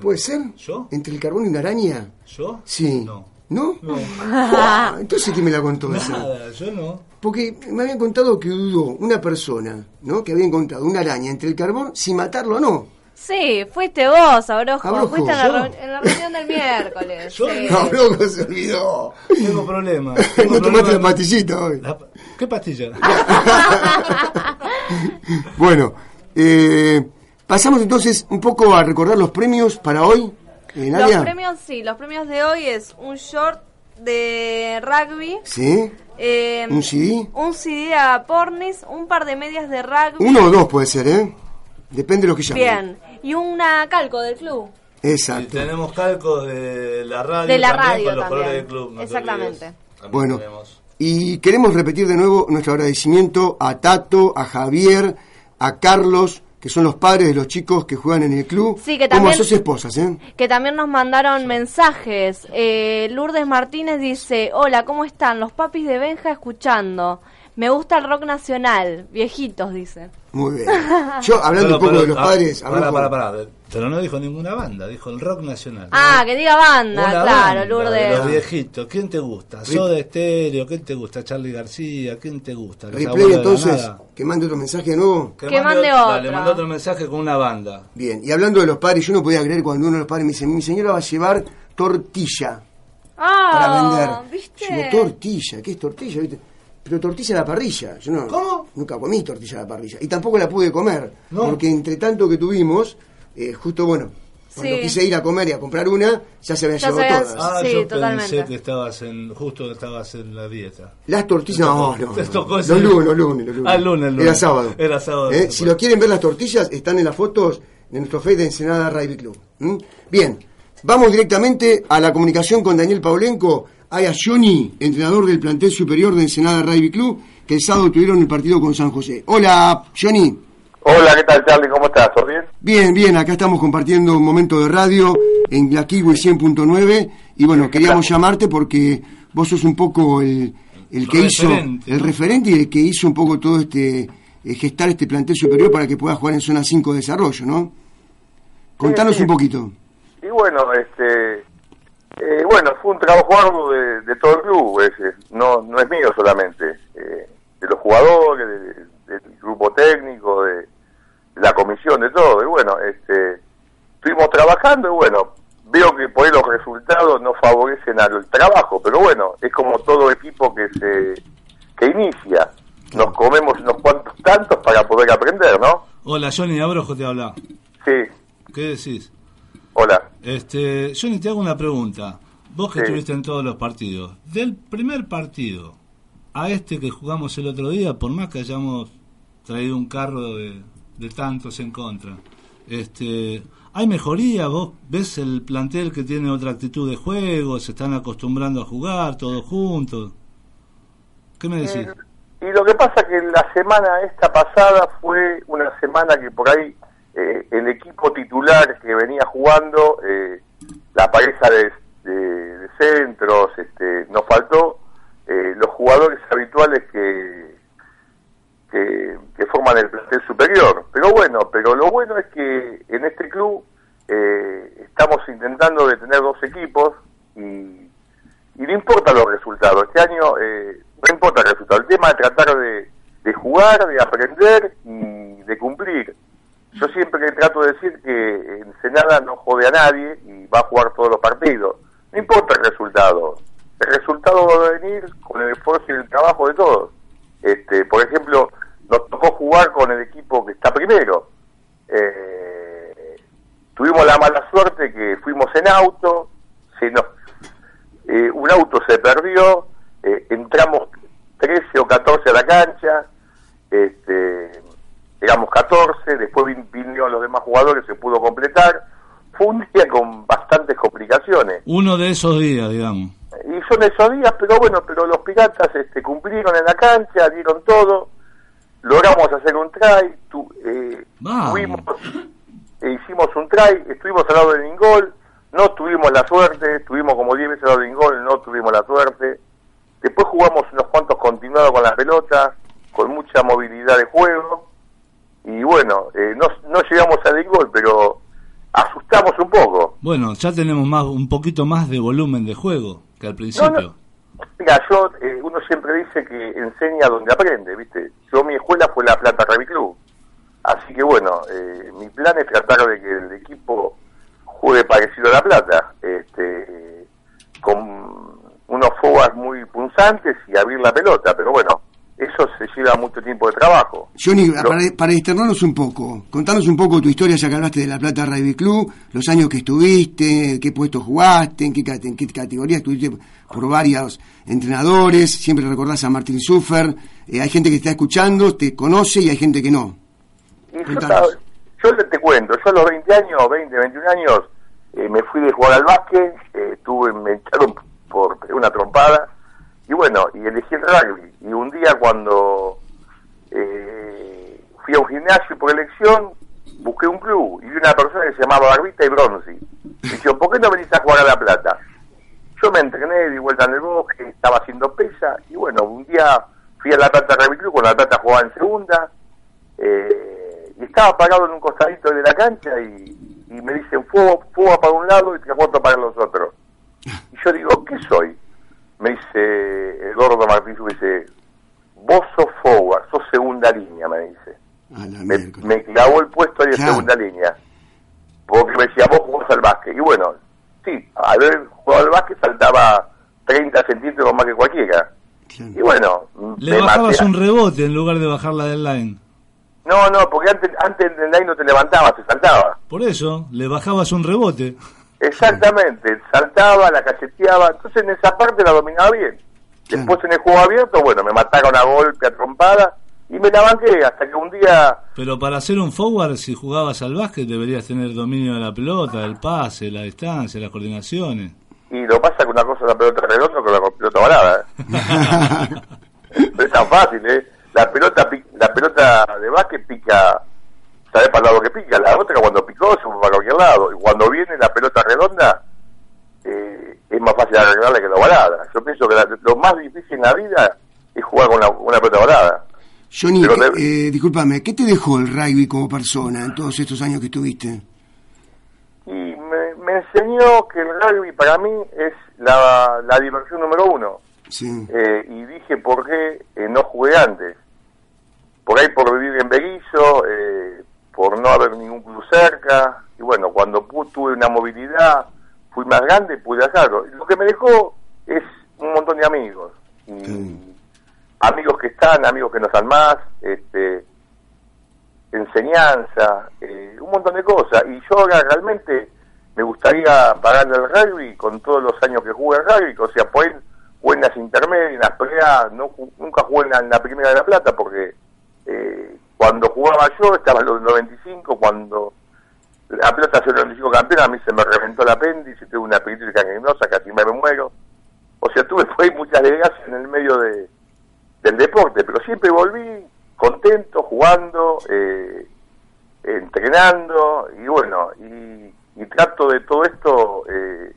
Speaker 5: ¿Puede ser?
Speaker 7: ¿Yo?
Speaker 5: ¿Entre el carbón y una araña?
Speaker 7: ¿Yo?
Speaker 5: Sí.
Speaker 7: No.
Speaker 5: ¿No?
Speaker 7: No.
Speaker 5: Ah, Entonces, ¿quién me la contó esa?
Speaker 7: Nada, yo no.
Speaker 5: Porque me habían contado que dudó una persona, ¿no? Que había encontrado una araña entre el carbón sin matarlo o no.
Speaker 6: Sí, fuiste vos, Abrojo.
Speaker 5: Abrojo,
Speaker 6: fuiste en la,
Speaker 5: ¿yo?
Speaker 6: reun- en la reunión del miércoles.
Speaker 7: Yo
Speaker 6: sí.
Speaker 5: No, loco, se olvidó.
Speaker 7: Tengo problemas. Tengo
Speaker 5: No tomaste la pastillita hoy.
Speaker 7: La ¿Qué pastilla?
Speaker 5: Bueno, eh, pasamos entonces un poco a recordar los premios para hoy. Eh,
Speaker 6: Los premios, sí, los premios de hoy es un short de rugby,
Speaker 5: ¿Sí?
Speaker 6: eh,
Speaker 5: ¿Un CD?
Speaker 6: un CD de Agapornis, un par de medias de rugby.
Speaker 5: Uno o dos puede ser, ¿eh? Depende de lo que llamen.
Speaker 6: Bien. Y una calco del club.
Speaker 7: Y
Speaker 5: Exacto.
Speaker 7: tenemos calcos de la radio.
Speaker 6: De la
Speaker 7: también,
Speaker 6: radio
Speaker 7: con los
Speaker 6: también.
Speaker 7: colores del club. no
Speaker 6: Exactamente.
Speaker 7: También
Speaker 5: Bueno,
Speaker 7: tenemos.
Speaker 5: y queremos repetir de nuevo nuestro agradecimiento a Tato, a Javier, a Carlos, que son los padres de los chicos que juegan en el club,
Speaker 6: Sí, que
Speaker 5: como a
Speaker 6: también-
Speaker 5: sus esposas, ¿eh?
Speaker 6: Que también nos mandaron mensajes. Eh, Lourdes Martínez dice, hola, ¿cómo están? Los papis de Benja escuchando. Me gusta el rock nacional. Viejitos, dice.
Speaker 5: Muy bien. Yo, hablando
Speaker 7: Pero,
Speaker 5: un poco
Speaker 7: pero,
Speaker 5: de los
Speaker 7: ah,
Speaker 5: padres,
Speaker 7: Para,
Speaker 5: Abrojo,
Speaker 7: para, para. Pero no dijo ninguna banda, dijo el rock nacional.
Speaker 6: Ah, que diga banda,
Speaker 7: Una
Speaker 6: claro,
Speaker 7: banda
Speaker 6: Lourdes.
Speaker 7: de Los viejitos. ¿Quién te gusta? Soda Estéreo. ¿Quién te gusta? Charlie García. ¿Quién te gusta?
Speaker 5: Replay entonces, que mande otro mensaje de nuevo.
Speaker 6: Que mande
Speaker 7: otro.
Speaker 6: otro.
Speaker 7: Dale, manda otro mensaje con una banda.
Speaker 5: Bien, y hablando de los padres, yo no podía creer cuando uno de los padres me dice, mi señora va a llevar tortilla para
Speaker 6: Ah,
Speaker 5: vender.
Speaker 6: ¿viste?
Speaker 5: Yo digo, tortilla, ¿qué es tortilla? ¿Viste? Pero tortilla a la parrilla. Yo no,
Speaker 7: ¿Cómo?
Speaker 5: Nunca comí tortilla a la parrilla. Y tampoco la pude comer.
Speaker 7: No.
Speaker 5: Porque entre tanto que tuvimos, eh, justo bueno, cuando
Speaker 6: Sí.
Speaker 5: quise ir a comer y a comprar una, ya se habían
Speaker 6: Ya
Speaker 5: llevado todas.
Speaker 7: Ah,
Speaker 6: Sí,
Speaker 7: yo
Speaker 6: totalmente.
Speaker 7: pensé que estabas en, justo que estabas en la dieta.
Speaker 5: Las tortillas, no, no,
Speaker 7: te
Speaker 5: no.
Speaker 7: tocó
Speaker 5: Los
Speaker 7: ese-
Speaker 5: lunes, los lunes, los lunes.
Speaker 7: Ah, lunes, lunes.
Speaker 5: Era sábado.
Speaker 7: Era sábado,
Speaker 5: Eh,
Speaker 7: no
Speaker 5: Si lo quieren ver las tortillas, están en las fotos de nuestro Face de Ensenada Rugby Club. ¿Mm? Bien, vamos directamente a la comunicación con Daniel Paulenco. Hay a Johnny, entrenador del plantel superior de Ensenada Rugby Club, que el sábado tuvieron el partido con San José. Hola, Johnny.
Speaker 13: Hola, ¿qué tal Charlie? ¿Cómo estás? ¿Todo bien?
Speaker 5: Bien, bien, acá estamos compartiendo un momento de radio en la Kiwi 100.9 y bueno, queríamos llamarte porque vos sos un poco el, el que hizo,
Speaker 7: Referente,
Speaker 5: el referente y el que hizo un poco todo este, eh, gestar este plantel superior para que pueda jugar en zona 5 de desarrollo, ¿no? Contanos
Speaker 13: sí.
Speaker 5: un poquito.
Speaker 13: Y bueno, este, eh, bueno, fue un trabajo arduo de, de todo el club, es, es- no, no es mío solamente, eh, de los jugadores, de- del grupo técnico, de, la comisión, de todo. Y bueno, este, estuvimos trabajando y bueno, veo que por ahí los resultados no favorecen al trabajo, pero bueno, es como todo equipo que se que inicia. Nos comemos unos cuantos tantos para poder aprender, ¿no?
Speaker 7: Hola, Johnny Abrojo te habla.
Speaker 13: Sí,
Speaker 7: ¿Qué decís?
Speaker 13: Hola.
Speaker 7: Este, Johnny, te hago una pregunta. Vos que
Speaker 13: Sí.
Speaker 7: estuviste en todos los partidos, del primer partido a este que jugamos el otro día, por más que hayamos traído un carro de, de tantos en contra, este, ¿hay mejoría? ¿Vos ves el plantel que tiene otra actitud de juego? ¿Se están acostumbrando a jugar todos juntos? ¿Qué me decís?
Speaker 13: Y lo que pasa que la semana esta pasada fue una semana que por ahí eh, el equipo titular que venía jugando, eh, la pareja de, de- centros, este, nos faltó eh, los jugadores habituales que, que, que forman el plantel superior. Pero bueno, pero lo bueno es que en este club eh, estamos intentando de tener dos equipos y, y no importa los resultados. Este año eh, no importa el resultado. El tema es tratar de, de jugar, de aprender y de cumplir. Yo siempre trato de decir que Ensenada no jode a nadie y va a jugar todos los partidos. No importa el resultado. El resultado va a venir con el esfuerzo y el trabajo de todos. Este, por ejemplo, nos tocó jugar con el equipo que está primero. Eh, tuvimos la mala suerte que fuimos en auto, se nos, eh, un auto se perdió, eh, entramos 13 o 14 a la cancha, este, éramos 14, después vin- vinieron los demás jugadores, se pudo completar. Fue un día con bastantes complicaciones.
Speaker 7: Uno de esos días, digamos.
Speaker 13: Y son esos días, pero bueno, pero los piratas este, cumplieron en la cancha, dieron todo, logramos hacer un try, tu, eh, tuvimos, eh, hicimos un try, estuvimos al lado del Ingol, no tuvimos la suerte, estuvimos como 10 veces al lado del Ingol, no tuvimos la suerte. Después jugamos unos cuantos continuados con la pelota, con mucha movilidad de juego, y bueno, eh, no, no llegamos al gol, pero asustamos un poco.
Speaker 7: Bueno, ya tenemos más un poquito más de volumen de juego que al principio.
Speaker 13: Mira, yo, eh, uno siempre dice que enseña donde aprende, ¿viste? Yo, mi escuela fue La Plata Rugby Club. Así que bueno, eh, mi plan es tratar de que el equipo juegue parecido a La Plata, este, con unos forwards muy punzantes y abrir la pelota, pero bueno, eso se lleva mucho tiempo de trabajo.
Speaker 5: Johnny,
Speaker 13: Lo-
Speaker 5: para, para externarnos un poco, contanos un poco tu historia, ya que hablaste de La Plata Rugby Club, los años que estuviste, qué puestos jugaste, en qué, cate- en qué categoría estuviste por varios entrenadores, siempre recordás a Martín Suffer, eh, hay gente que está escuchando, te conoce y hay gente que no.
Speaker 13: Yo, estaba- yo te, te cuento, yo a los 20 años, 20, 21 años, eh, me fui de jugar al básquet, eh, tuve, me echaron por una trompada, y bueno, y elegí el rugby. Y un día cuando eh, fui a un gimnasio por elección, busqué un club, y vi una persona que se llamaba Barbita y Bronzi. Me dijo, ¿por qué no venís a jugar a La Plata? Yo me entrené, di vuelta en el bosque, estaba haciendo pesa, y bueno, un día fui a La Plata Rugby Club, cuando La Plata jugaba en segunda, eh, y estaba parado en un costadito de la cancha y, y me dicen fuego, fuego para un lado y trabajo para los otros. Y yo digo, ¿qué soy? Me dice el gordo Martín, me dice, vos sos forward, sos segunda línea, me dice. Me, me clavó el puesto ahí de
Speaker 5: Claro.
Speaker 13: segunda línea. Porque me decía, vos jugás al básquet. Y bueno, sí, al haber jugado al básquet saltaba 30 centímetros más que cualquiera. Y bueno,
Speaker 7: Le
Speaker 13: me
Speaker 7: bajabas
Speaker 13: maté.
Speaker 7: un rebote en lugar de bajarla del line.
Speaker 13: No, no, porque antes, antes del line no te levantabas, te saltaba.
Speaker 7: Por eso, le bajabas un rebote.
Speaker 13: Exactamente, saltaba, la cacheteaba, entonces en esa parte la dominaba bien. Después en el juego abierto, bueno, me mataron a golpe, a trompada, y me la banqué hasta que un día,
Speaker 7: Pero para ser un forward, si jugabas al básquet, deberías tener dominio de la pelota, el pase, la distancia, las coordinaciones.
Speaker 13: y lo pasa que una cosa es la pelota redonda que la pelota varada. ¿eh? no es tan fácil, ¿eh? La pelota, la pelota de básquet pica, ¿sabes para el lado que pica? La otra cuando picó se fue para cualquier lado. Y cuando viene la pelota redonda, eh, es más fácil arreglarla que la varada. Yo pienso que la- lo más difícil en la vida es jugar con la- una pelota varada.
Speaker 5: Johnny,
Speaker 13: Pero
Speaker 5: ¿qué-
Speaker 13: de-
Speaker 5: eh, discúlpame, ¿qué te dejó el rugby como persona en todos estos años que estuviste?
Speaker 13: Y me, me enseñó que el rugby para mí es la, la diversión número uno.
Speaker 5: Sí.
Speaker 13: Eh, y dije por qué eh, no jugué antes. Por ahí por vivir en Beguizo, eh, por no haber ningún club cerca. Y bueno, cuando tuve una movilidad, fui más grande, pude hacerlo. Lo que me dejó es un montón de amigos. Y amigos que están, amigos que no están más, este, enseñanza, eh, un montón de cosas. Y yo ahora realmente me gustaría pagarle el rugby con todos los años que jugué al rugby, o sea, pues jugué en las intermedias, en las peleas, no, nunca jugué en la, en la primera de la plata porque eh, cuando jugaba yo estaba en los 95, cuando la pelota lo hizo campeón, a mí se me reventó el apéndice, tuve una apetitis gangrenosa, casi me muero. O sea, tuve ahí muchas desgracias en el medio de, del deporte, pero siempre volví contento, jugando, eh, entrenando, y bueno, y, trato de todo esto eh,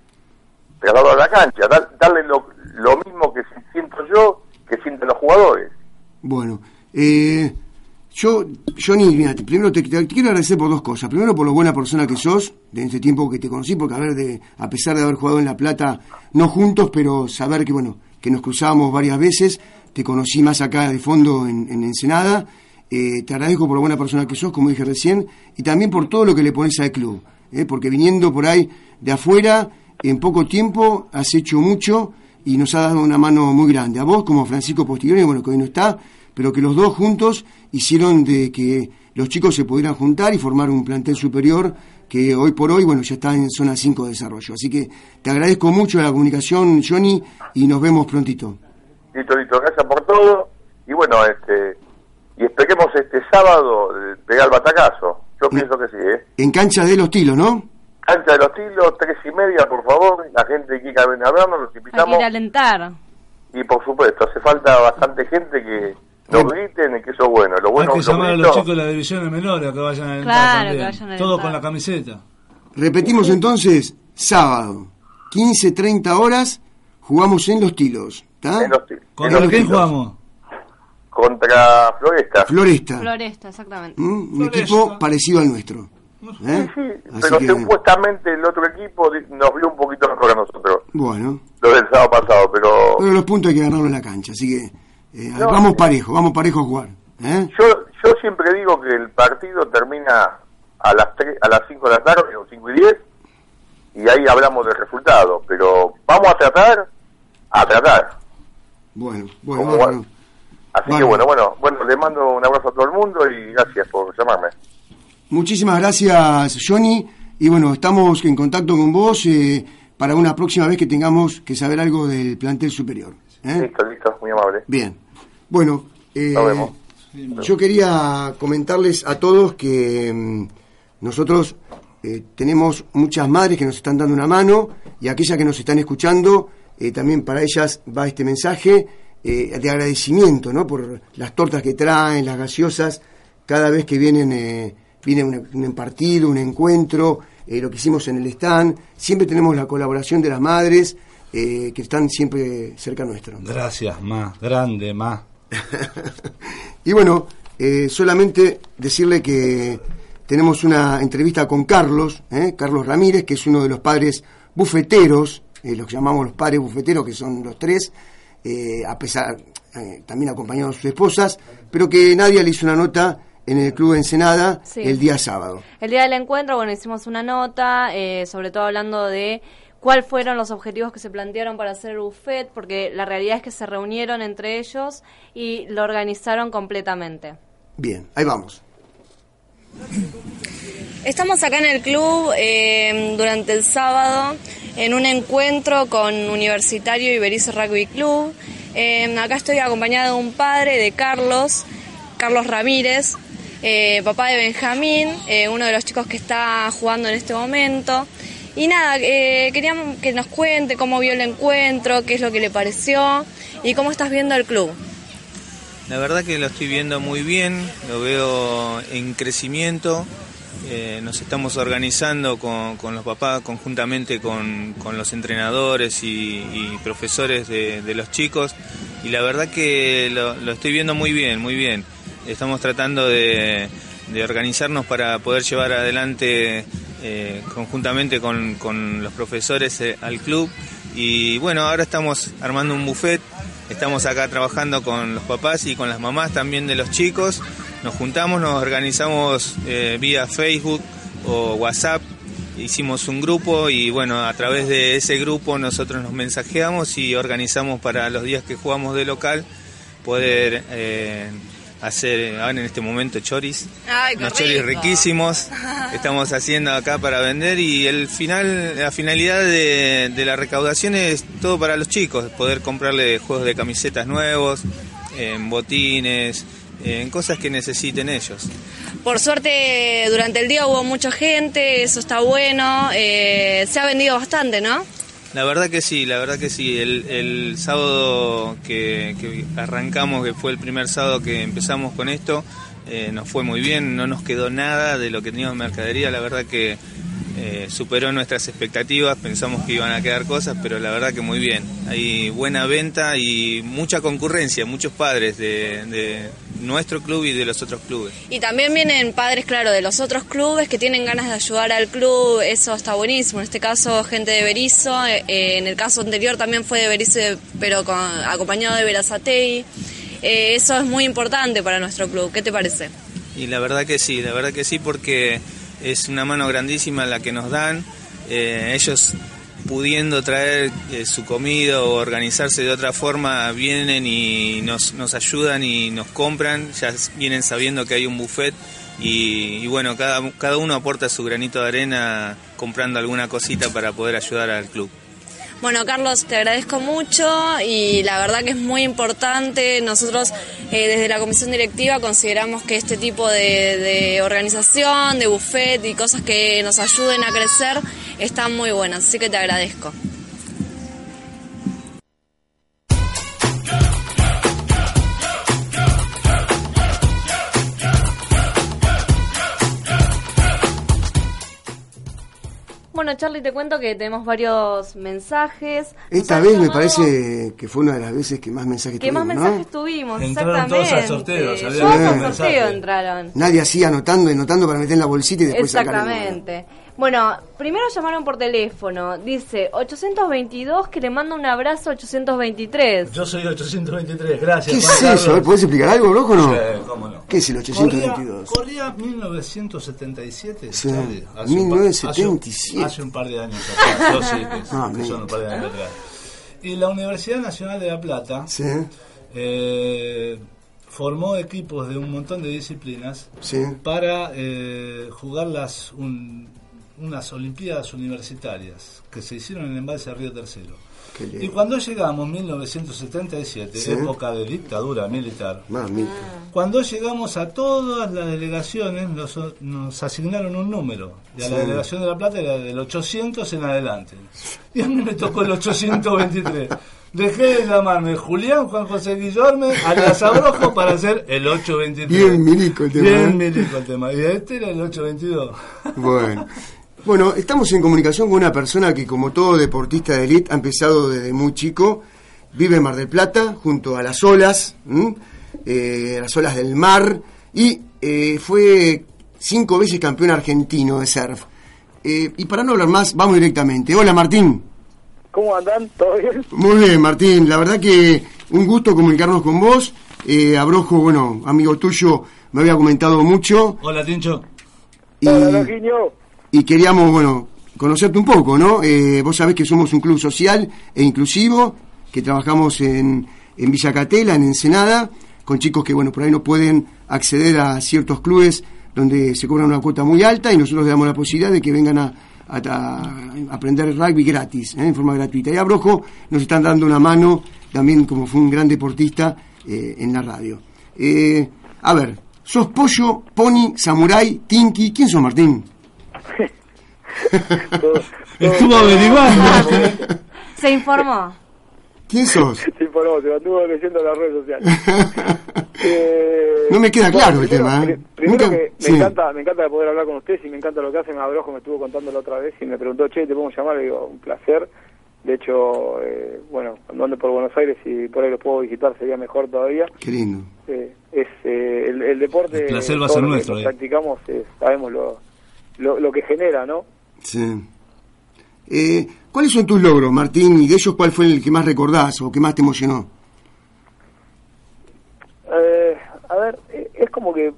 Speaker 13: a la cancha, dar- darle lo, lo mismo que siento yo, que sienten los jugadores.
Speaker 5: Bueno, eh, Yo, Johnny, mira, primero te, te quiero agradecer por dos cosas. Primero, por lo buena persona que sos, de este tiempo que te conocí, porque a, de, a pesar de haber jugado en La Plata, no juntos, pero saber que, bueno, que nos cruzamos varias veces, te conocí más acá de fondo en, en Ensenada. Eh, te agradezco por lo buena persona que sos, como dije recién, y también por todo lo que le pones al club. eh, porque viniendo por ahí de afuera, en poco tiempo has hecho mucho y nos ha dado una mano muy grande. A vos, como Francisco Postigoni, bueno, que hoy no está, pero que los dos juntos hicieron de que los chicos se pudieran juntar y formar un plantel superior que hoy por hoy, bueno, ya está en zona 5 de desarrollo. Así que te agradezco mucho la comunicación, Johnny, y nos vemos prontito.
Speaker 13: Listo, listo, gracias por todo. Y bueno, este y esperemos este sábado eh, pegar el batacazo. Yo pienso que sí, ¿eh?
Speaker 5: En cancha de los tilos, ¿no?
Speaker 13: Cancha de los tilos, tres y media, por favor. La gente que quiera venir a vernos, los
Speaker 6: Hay que
Speaker 13: invitamos.
Speaker 6: ir a alentar.
Speaker 13: Y por supuesto, hace falta bastante gente que nos griten y que eso es bueno. Lo bueno
Speaker 7: Hay que
Speaker 13: lo
Speaker 7: llamar a los chicos de las divisiones menores a que vayan a
Speaker 6: Claro,
Speaker 7: también.
Speaker 6: que vayan a
Speaker 7: Todo
Speaker 6: alentar.
Speaker 7: con la camiseta.
Speaker 5: Repetimos entonces, sábado, 15.30 horas, jugamos en los tilos. ¿está?
Speaker 13: En los tilos.
Speaker 7: ¿Contra
Speaker 5: los
Speaker 7: quién
Speaker 5: tilos.
Speaker 7: jugamos?
Speaker 13: Contra Floresta.
Speaker 5: Floresta.
Speaker 6: Floresta, exactamente.
Speaker 5: ¿Mm? Un equipo parecido al nuestro. ¿eh? Así
Speaker 13: Pero
Speaker 5: que,
Speaker 13: supuestamente el otro equipo nos vio un poquito mejor a nosotros.
Speaker 5: bueno.
Speaker 13: Lo del sábado pasado, pero
Speaker 5: Bueno, los puntos hay que ganarlos en la cancha, así que eh,
Speaker 13: No.
Speaker 5: vamos parejo, vamos parejo a jugar. ¿eh?
Speaker 13: yo yo siempre digo que el partido termina a las tres, a las 5 de la tarde o 5 y 10 y ahí hablamos del resultado, pero vamos a tratar a tratar.
Speaker 5: Bueno, bueno,
Speaker 13: Como
Speaker 5: bueno.
Speaker 13: Así que
Speaker 5: Bueno.
Speaker 13: bueno, bueno, bueno, le mando un abrazo a todo el mundo y gracias por llamarme.
Speaker 5: Muchísimas gracias, Johnny. Y bueno, estamos en contacto con vos eh, para una próxima vez que tengamos que saber algo del plantel superior. ¿eh?
Speaker 13: Listo, listo, muy amable.
Speaker 5: Bien. Bueno, eh,
Speaker 13: Nos vemos.
Speaker 5: yo quería comentarles a todos que mm, nosotros eh, tenemos muchas madres que nos están dando una mano y aquellas que nos están escuchando, eh, también para ellas va este mensaje eh, de agradecimiento ¿no? por las tortas que traen, las gaseosas, cada vez que vienen, eh, viene un, un partido, un encuentro, eh, lo que hicimos en el stand, siempre tenemos la colaboración de las madres eh, que están siempre cerca nuestro.
Speaker 7: Gracias, más. Grande, más.
Speaker 5: Y bueno, eh, solamente decirle que tenemos una entrevista con Carlos, ¿eh? Carlos Ramírez, que es uno de los padres bufeteros, eh, los que llamamos los padres bufeteros, que son los tres, eh, a pesar, eh, también acompañados de sus esposas, pero que nadie le hizo una nota en el Club de Ensenada
Speaker 6: Sí.
Speaker 5: el día sábado.
Speaker 6: El día del encuentro, bueno, hicimos una nota, sobre todo hablando de cuáles fueron los objetivos que se plantearon para hacer el buffet, porque la realidad es que se reunieron entre ellos y lo organizaron completamente.
Speaker 5: Bien, ahí vamos.
Speaker 6: Estamos acá en el club eh, durante el sábado en un encuentro con Universitario Iberizo Rugby Club. Eh, acá estoy acompañada de un padre, de Carlos, Carlos Ramírez, eh, papá de Benjamín, eh, uno de los chicos que está jugando en este momento. Y nada, eh, queríamos que nos cuente cómo vio el encuentro, qué es lo que le pareció y cómo estás viendo el club.
Speaker 14: La verdad que lo estoy viendo muy bien, lo veo en crecimiento. Eh, nos estamos organizando con, los papás, conjuntamente con, los entrenadores y, profesores de, los chicos. Y la verdad que lo, estoy viendo muy bien, muy bien. Estamos tratando de organizarnos para poder llevar adelante eh, conjuntamente con, con los profesores eh, al club. Y bueno, ahora estamos armando un buffet Estamos acá trabajando con los papás y con las mamás también de los chicos. Nos juntamos, nos organizamos eh, vía Facebook o WhatsApp. Hicimos un grupo y bueno, a través de ese grupo nosotros nos mensajeamos y organizamos para los días que jugamos de local poder hacer ahora en este momento choris.
Speaker 6: Ay,
Speaker 14: unos choris riquísimos estamos haciendo acá para vender y el final, la finalidad de, de la recaudación es todo para los chicos, poder comprarle juegos de camisetas nuevos, en botines, en cosas que necesiten ellos.
Speaker 6: Por suerte, durante el día hubo mucha gente, eso está bueno. eh, se ha vendido bastante, ¿no?
Speaker 14: La verdad que sí, la verdad que sí. El, sábado que, arrancamos, que fue el primer sábado que empezamos con esto, eh, nos fue muy bien, no nos quedó nada de lo que teníamos en mercadería, la verdad que eh, superó nuestras expectativas, pensamos que iban a quedar cosas, pero la verdad que muy bien. Hay buena venta y mucha concurrencia, muchos padres de- nuestro club y de los otros clubes.
Speaker 15: Y también vienen padres, claro, de los otros clubes que tienen ganas de ayudar al club, eso está buenísimo. En este caso, gente de Berizo, eh, eh, en el caso anterior también fue de Berizo, pero con, acompañado de Verazatei. Eh, eso es muy importante para nuestro club. ¿Qué te parece?
Speaker 14: Y la verdad que sí, la verdad que sí, porque es una mano grandísima la que nos dan. Eh, ellos pudiendo traer eh, su comida o organizarse de otra forma, vienen y nos, nos ayudan y nos compran, ya vienen sabiendo que hay un buffet y, bueno, cada, cada uno aporta su granito de arena comprando alguna cosita para poder ayudar al club.
Speaker 15: Bueno, Carlos, te agradezco mucho y la verdad que es muy importante. Nosotros eh, desde la comisión directiva consideramos que este tipo de organización, de buffet y cosas que nos ayuden a crecer están muy buenas, así que te agradezco.
Speaker 6: Bueno, Charlie, te cuento que tenemos varios mensajes.
Speaker 5: Esta vez me parece que fue una de las veces que más mensajes
Speaker 6: que más
Speaker 5: tuvimos,
Speaker 6: mensajes
Speaker 5: ¿no?
Speaker 6: tuvimos,
Speaker 7: Entraron
Speaker 6: exactamente.
Speaker 7: todos al sorteo, había
Speaker 6: Todos al sorteo entraron.
Speaker 5: Nadie así anotando y anotando para meter en la bolsita y después sacar el número.
Speaker 6: Exactamente. Bueno, primero llamaron por teléfono. Dice 822 que le manda un abrazo 823.
Speaker 7: Yo soy 823, gracias.
Speaker 5: ¿Qué
Speaker 7: Juan
Speaker 5: es
Speaker 7: Carlos.
Speaker 5: eso? ¿Podés explicar algo, Broco, o no?
Speaker 7: Sí, cómo no.
Speaker 5: ¿Qué es el 822?
Speaker 7: Corría, corría 1977,
Speaker 5: Sí,
Speaker 7: Charlie. Hace un pa-
Speaker 5: 1977.
Speaker 7: Hace, hace un par de años atrás. Yo sí, que,
Speaker 5: Ah,
Speaker 7: que son un par de años atrás. Y la Universidad Nacional de La Plata
Speaker 5: Sí,
Speaker 7: eh, formó equipos de un montón de disciplinas
Speaker 5: sí.
Speaker 7: para eh, jugar las un- unas Olimpiadas Universitarias que se hicieron en el embalse de Río Tercero. Y cuando llegamos, 1977,
Speaker 5: Sí.
Speaker 7: época de dictadura militar,
Speaker 5: Mamita.
Speaker 7: cuando llegamos a todas las delegaciones nos, nos asignaron un número. Y a la delegación de La Plata era del 800 en adelante. Y a mí me tocó el 823. Dejé de llamarme Julián Juan José Guillorme alias Abrojo para hacer el 823.
Speaker 5: Bien milico el tema,
Speaker 7: Bien
Speaker 5: ¿eh?
Speaker 7: milico el tema. Y este era el 822.
Speaker 5: Bueno. Bueno, estamos en comunicación con una persona que, como todo deportista de élite, ha empezado desde muy chico. Vive en Mar del Plata, junto a las olas, eh, las olas del mar, y eh, fue cinco veces campeón argentino de surf. Eh, y para no hablar más, vamos directamente. Hola, Martín.
Speaker 16: ¿Cómo andan? ¿Todo bien?
Speaker 5: Muy bien, Martín. La verdad que un gusto comunicarnos con vos. Eh, Abrojo, bueno, amigo tuyo, me había comentado mucho.
Speaker 7: Hola, Tincho.
Speaker 5: Y, y queríamos, bueno, conocerte un poco, ¿no? Eh, vos sabés que somos un club social e inclusivo, que trabajamos en, en Villa Catela, en Ensenada, con chicos que, bueno, por ahí no pueden acceder a ciertos clubes donde se cobra una cuota muy alta y nosotros le damos la posibilidad de que vengan a, a- a aprender rugby gratis, ¿eh? en forma gratuita. Y a Brojo nos están dando una mano, también como fue un gran deportista eh, en la radio. Eh, a ver, sos pollo, pony, samurái, tinky, ¿quién sos Martín?
Speaker 7: Estuvo averiguando.
Speaker 6: Se informó.
Speaker 5: ¿Quién sos?
Speaker 16: Sí, por vos, te anduvo leyendo en las redes sociales. Eh,
Speaker 5: No me queda claro el
Speaker 16: primero-
Speaker 5: tema, ¿eh?
Speaker 16: pri- Primero
Speaker 5: Nunca-
Speaker 16: que me
Speaker 5: sí.
Speaker 16: encanta, me encanta poder hablar con ustedes y me encanta lo que hacen. Abrojo me estuvo contando la otra vez y me preguntó, che, ¿te podemos llamar? Le digo, un placer. De hecho, eh, bueno, cuando ande por Buenos Aires y por ahí los puedo visitar sería mejor todavía.
Speaker 5: Qué lindo.
Speaker 16: Eh, es eh, el, el deporte,
Speaker 7: El placer va a ser
Speaker 16: lo que
Speaker 7: nuestro, eh.
Speaker 16: practicamos, eh, sabemos lo, lo, lo que genera, ¿no?
Speaker 5: Sí. Eh, ¿Cuáles son tus logros, Martín? Y de ellos, ¿cuál fue el que más recordás o que más te emocionó?
Speaker 16: Eh, a ver, eh, es como que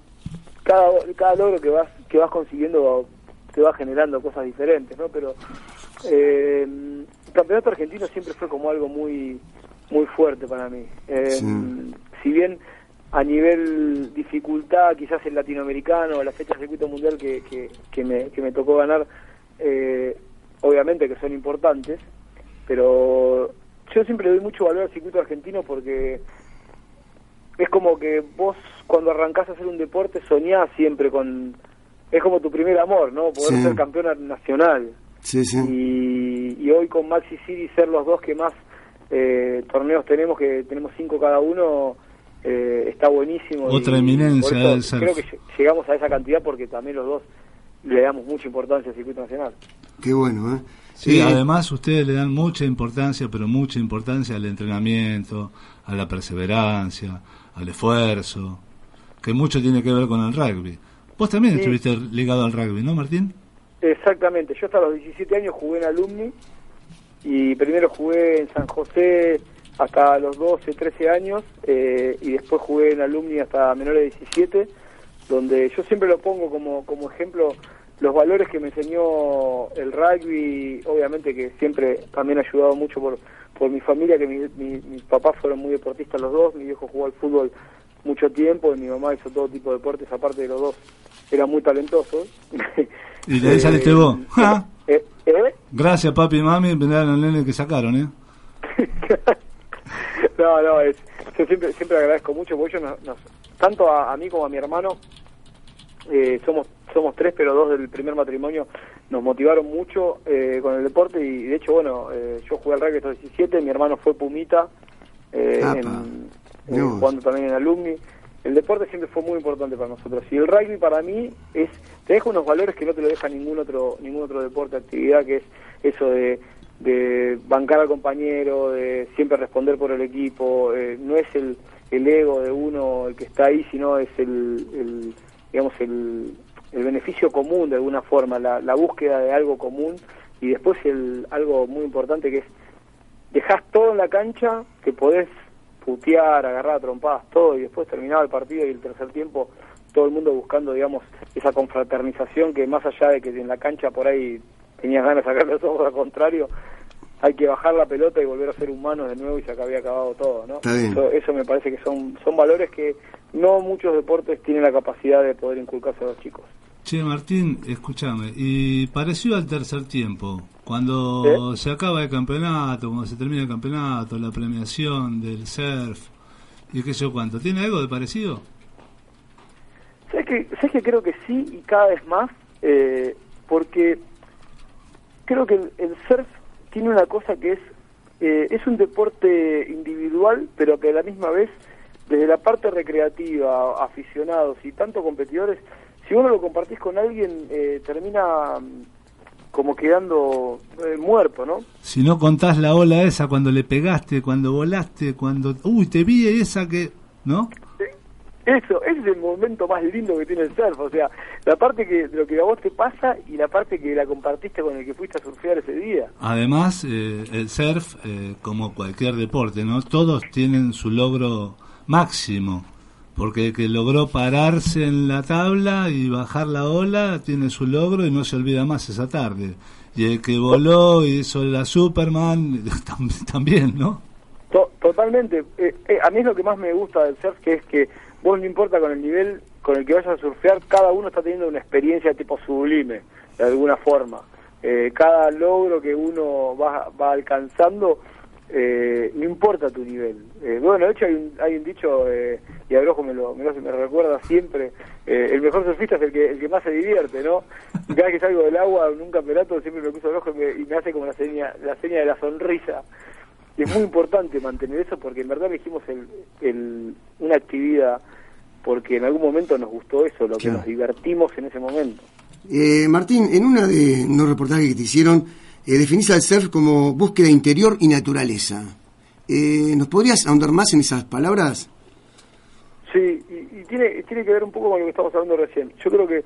Speaker 16: cada, cada logro que vas que vas consiguiendo te va generando cosas diferentes, ¿no? Pero eh, el campeonato argentino siempre fue como algo muy muy fuerte para mí. Eh, Si bien a nivel dificultad, quizás el latinoamericano, la fecha de circuito mundial que, que, que me, que me tocó ganar, eh, obviamente que son importantes, pero yo siempre le doy mucho valor al circuito argentino porque es como que vos cuando arrancás a hacer un deporte soñás siempre con... Es como tu primer amor, ¿no? Poder
Speaker 5: Sí.
Speaker 16: ser campeón nacional.
Speaker 5: Sí, sí.
Speaker 16: Y, y hoy con Maxi City ser los dos que más eh, torneos tenemos, que tenemos cinco cada uno, eh, está buenísimo.
Speaker 7: Otra
Speaker 16: y
Speaker 7: eminencia del surf.
Speaker 16: Creo que lle- llegamos a esa cantidad porque también los dos le damos mucha importancia al circuito nacional.
Speaker 5: Qué bueno, ¿eh?
Speaker 7: Sí,
Speaker 5: Eh,
Speaker 7: además ustedes le dan mucha importancia, pero mucha importancia al entrenamiento, a la perseverancia, al esfuerzo. que mucho tiene que ver con el rugby. Vos también
Speaker 16: Sí.
Speaker 7: estuviste ligado al rugby, ¿no, Martín?
Speaker 16: Exactamente, yo hasta los 17 años jugué en Alumni y primero jugué en San José hasta los 12, 13 años eh, y después jugué en Alumni hasta menores de 17, donde yo siempre lo pongo como, como ejemplo los valores que me enseñó el rugby, obviamente que siempre también ha ayudado mucho por, por mi familia, que mi- mi- mis papás fueron muy deportistas los dos, mi viejo jugó al fútbol mucho tiempo y mi mamá hizo todo tipo de deportes, aparte de los dos, eran muy talentosos.
Speaker 7: Y de ahí saliste vos. Ja.
Speaker 16: Eh, ¿eh?
Speaker 7: Gracias, papi y mami, miraron al nene que sacaron, ¿eh?
Speaker 16: No, no, es, yo siempre, siempre agradezco mucho, porque nos, nos- tanto a, a mí como a mi hermano, eh, somos somos tres, pero dos del primer matrimonio, nos motivaron mucho eh, con el deporte y de hecho, bueno, eh, yo jugué al rugby hasta los 17, mi hermano fue Pumita, eh, en- eh, jugando también en Alumni. El deporte siempre fue muy importante para nosotros y el rugby para mí es te deja unos valores que no te lo deja ningún otro ningún otro deporte, actividad que es eso de, de bancar al compañero, de siempre responder por el equipo, eh, no es el, el ego de uno el que está ahí, sino es el, el digamos el, el beneficio común de alguna forma, la, la búsqueda de algo común y después el algo muy importante que es dejás todo en la cancha, que podés putear, agarrar trompadas, todo, y después terminaba el partido y el tercer tiempo, todo el mundo buscando, digamos, esa confraternización que más allá de que en la cancha por ahí tenías ganas de sacar los ojos al contrario, hay que bajar la pelota y volver a ser humanos de nuevo y se había acabado todo, ¿no?
Speaker 5: Está bien.
Speaker 16: Eso, eso me parece que son, son valores que no muchos deportes tienen la capacidad de poder inculcarse a los chicos.
Speaker 7: Che, Martín, escúchame, y parecido al tercer tiempo, cuando se acaba el campeonato, cuando se termina el campeonato, la premiación del surf y qué sé yo cuánto, ¿tiene algo de parecido?
Speaker 16: ¿Sabes que, ¿Sabes que creo que sí y cada vez más? Eh, porque creo que el, el surf tiene una cosa que es eh, es un deporte individual, pero que a la misma vez, desde la parte recreativa, aficionados y tanto competidores, si uno lo compartís con alguien, eh, termina mm, como quedando eh, muerto, ¿no?
Speaker 7: Si no contás la ola esa cuando le pegaste, cuando volaste, cuando... Uy, te vi esa que... ¿No?
Speaker 16: Eso, ese es el momento más lindo que tiene el surf, o sea, la parte que de lo que a vos te pasa y la parte que la compartiste con el que fuiste a surfear ese día.
Speaker 7: Además, eh, el surf, eh, como cualquier deporte, ¿no? Todos tienen su logro máximo, porque el que logró pararse en la tabla y bajar la ola tiene su logro y no se olvida más esa tarde. Y el que voló y hizo la Superman tam- también, ¿no?
Speaker 16: To- totalmente. Eh, eh, a mí es lo que más me gusta del surf, que es que vos no importa con el nivel con el que vayas a surfear, cada uno está teniendo una experiencia tipo sublime, de alguna forma. Eh, cada logro que uno va, va alcanzando, eh, no importa tu nivel. Eh, bueno, de hecho hay un, hay un dicho, eh, y Abrojo me me lo me lo recuerda siempre, eh, el mejor surfista es el que, el que más se divierte, ¿no? Cada vez que salgo del agua en un campeonato siempre me cruzo Abrojo y me, y me hace como la seña, la seña de la sonrisa. Y es muy importante mantener eso porque en verdad elegimos el, el, una actividad porque en algún momento nos gustó eso, lo que nos divertimos en ese momento.
Speaker 5: Eh, Martín, en una de unos reportajes que te hicieron, eh, definís al surf como búsqueda interior y naturaleza. Eh, ¿Nos podrías ahondar más en esas palabras?
Speaker 16: Sí, y, y tiene, tiene que ver un poco con lo que estamos hablando recién. Yo creo que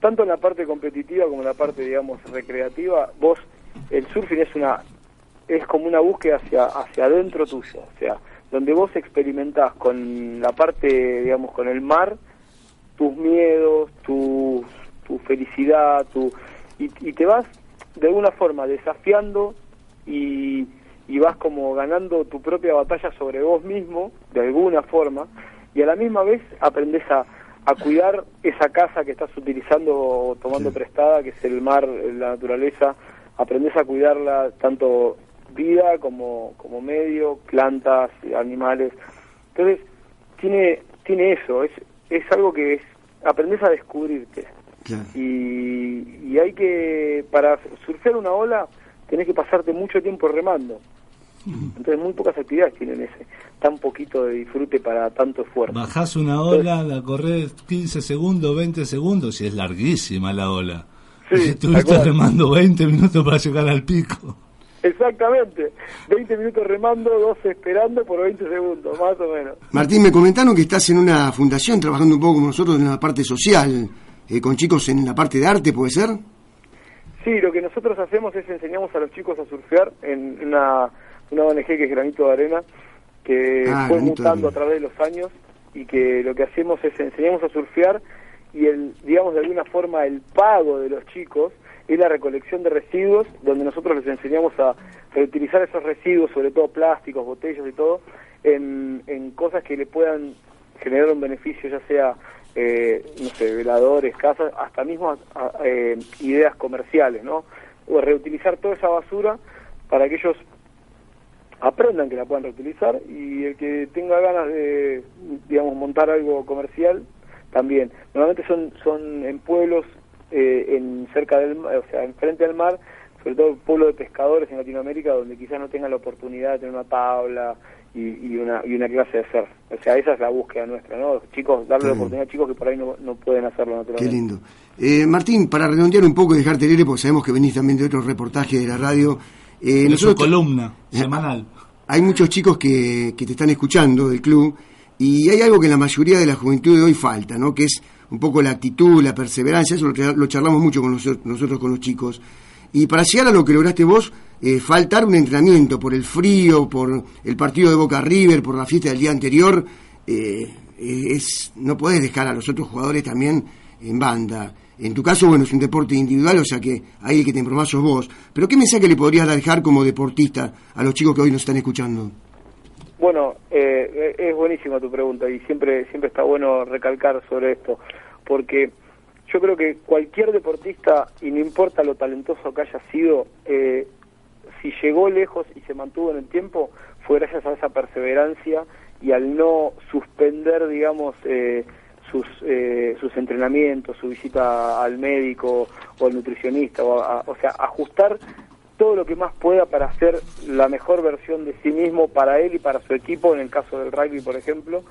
Speaker 16: tanto en la parte competitiva como en la parte, digamos, recreativa, vos, el surfing es una es como una búsqueda hacia hacia adentro tuyo, o sea, donde vos experimentás con la parte, digamos, con el mar, tus miedos, tu, tu felicidad, tu y, y te vas de alguna forma desafiando y, y vas como ganando tu propia batalla sobre vos mismo, de alguna forma, y a la misma vez aprendes a, a cuidar esa casa que estás utilizando o tomando prestada, que es el mar, la naturaleza, aprendes a cuidarla tanto vida como, como medio, plantas, animales. Entonces, tiene, tiene eso, es, es algo que es, aprendes a descubrirte. Y, y hay que, para surfear una ola, tenés que pasarte mucho tiempo remando. Entonces, muy pocas actividades tienen ese, tan poquito de disfrute para tanto esfuerzo.
Speaker 7: Bajás una ola, la corres 15 segundos, 20 segundos y es larguísima la ola.
Speaker 16: Sí,
Speaker 7: y estuviste remando 20 minutos para llegar al pico.
Speaker 16: Exactamente. 20 minutos remando, 12 esperando por 20 segundos, más o menos.
Speaker 5: Martín, me comentaron que estás en una fundación trabajando un poco con nosotros en la parte social, eh, con chicos en la parte de arte, ¿puede ser?
Speaker 16: Sí, lo que nosotros hacemos es enseñamos a los chicos a surfear en una, una ONG que es Granito de Arena, que
Speaker 5: Ah,
Speaker 16: fue mutando a través de los años y que lo que hacemos es enseñamos a surfear y el, digamos de alguna forma el pago de los chicos es la recolección de residuos, donde nosotros les enseñamos a reutilizar esos residuos, sobre todo plásticos, botellas y todo, en, en cosas que le puedan generar un beneficio, ya sea, eh, no sé, veladores, casas, hasta mismo eh, ideas comerciales, ¿no? O reutilizar toda esa basura para que ellos aprendan que la puedan reutilizar y el que tenga ganas de, digamos, montar algo comercial, también. Normalmente son, son en pueblos, eh, en cerca del mar, o sea, enfrente del mar, sobre todo pueblos de pescadores en Latinoamérica, donde quizás no tengan la oportunidad de tener una tabla y, y una, y una clase de surf. O sea, esa es la búsqueda nuestra, ¿no? Chicos, darle la oportunidad a chicos que por ahí no, no pueden hacerlo
Speaker 5: Qué
Speaker 16: naturalmente.
Speaker 5: lindo. Eh, Martín, para redondear un poco y dejarte libre, porque sabemos que venís también de otro reportaje de la radio. eh, nosotros-
Speaker 7: columna
Speaker 5: Eh,
Speaker 7: semanal.
Speaker 5: Hay muchos chicos que, que te están escuchando del club y hay algo que en la mayoría de la juventud de hoy falta, ¿no? Que es un poco la actitud, la perseverancia, eso lo, charlamos mucho con nosotros, nosotros con los chicos. Y para llegar a lo que lograste vos, eh, faltar un entrenamiento por el frío, por el partido de Boca River, por la fiesta del día anterior, eh, eh, es no podés dejar a los otros jugadores también en banda. En tu caso, bueno, es un deporte individual, o sea que ahí el que te informás sos vos. Pero ¿qué mensaje le podrías dejar como deportista a los chicos que hoy nos están escuchando?
Speaker 16: Bueno, eh, es buenísima tu pregunta y siempre siempre está bueno recalcar sobre esto, porque yo creo que cualquier deportista, y no importa lo talentoso que haya sido, eh, si llegó lejos y se mantuvo en el tiempo, fue gracias a esa perseverancia y al no suspender, digamos, eh, sus, eh, sus entrenamientos, su visita al médico o al nutricionista, o, a- o sea, ajustar todo lo que más pueda para hacer la mejor versión de sí mismo para él y para su equipo, en el caso del rugby, por ejemplo.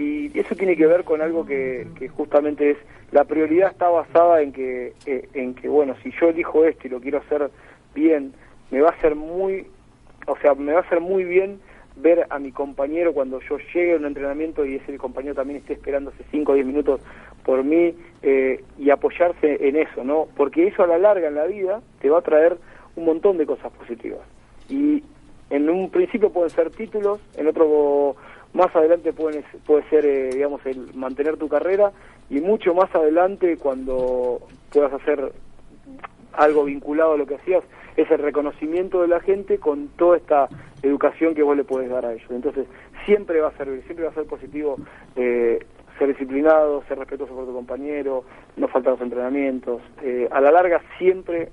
Speaker 16: Y eso tiene que ver con algo que, justamente es, la prioridad está basada en que, eh, en que, bueno, si yo elijo esto y lo quiero hacer bien, me va a ser muy, o sea, me va a hacer muy bien ver a mi compañero cuando yo llegue a un entrenamiento y ese compañero también esté esperando hace 5 o 10 minutos por mí eh, y apoyarse en eso, ¿no? Porque eso a la larga en la vida te va a traer un montón de cosas positivas. Y en un principio pueden ser títulos, en otro más adelante pueden, puede ser, eh, digamos, el mantener tu carrera y mucho más adelante cuando puedas hacer algo vinculado a lo que hacías, es el reconocimiento de la gente con toda esta educación que vos le podés dar a ellos. Entonces, siempre va a servir, siempre va a ser positivo eh, ser disciplinado, ser respetuoso por tu compañero, no faltar los entrenamientos. Eh, a la larga siempre,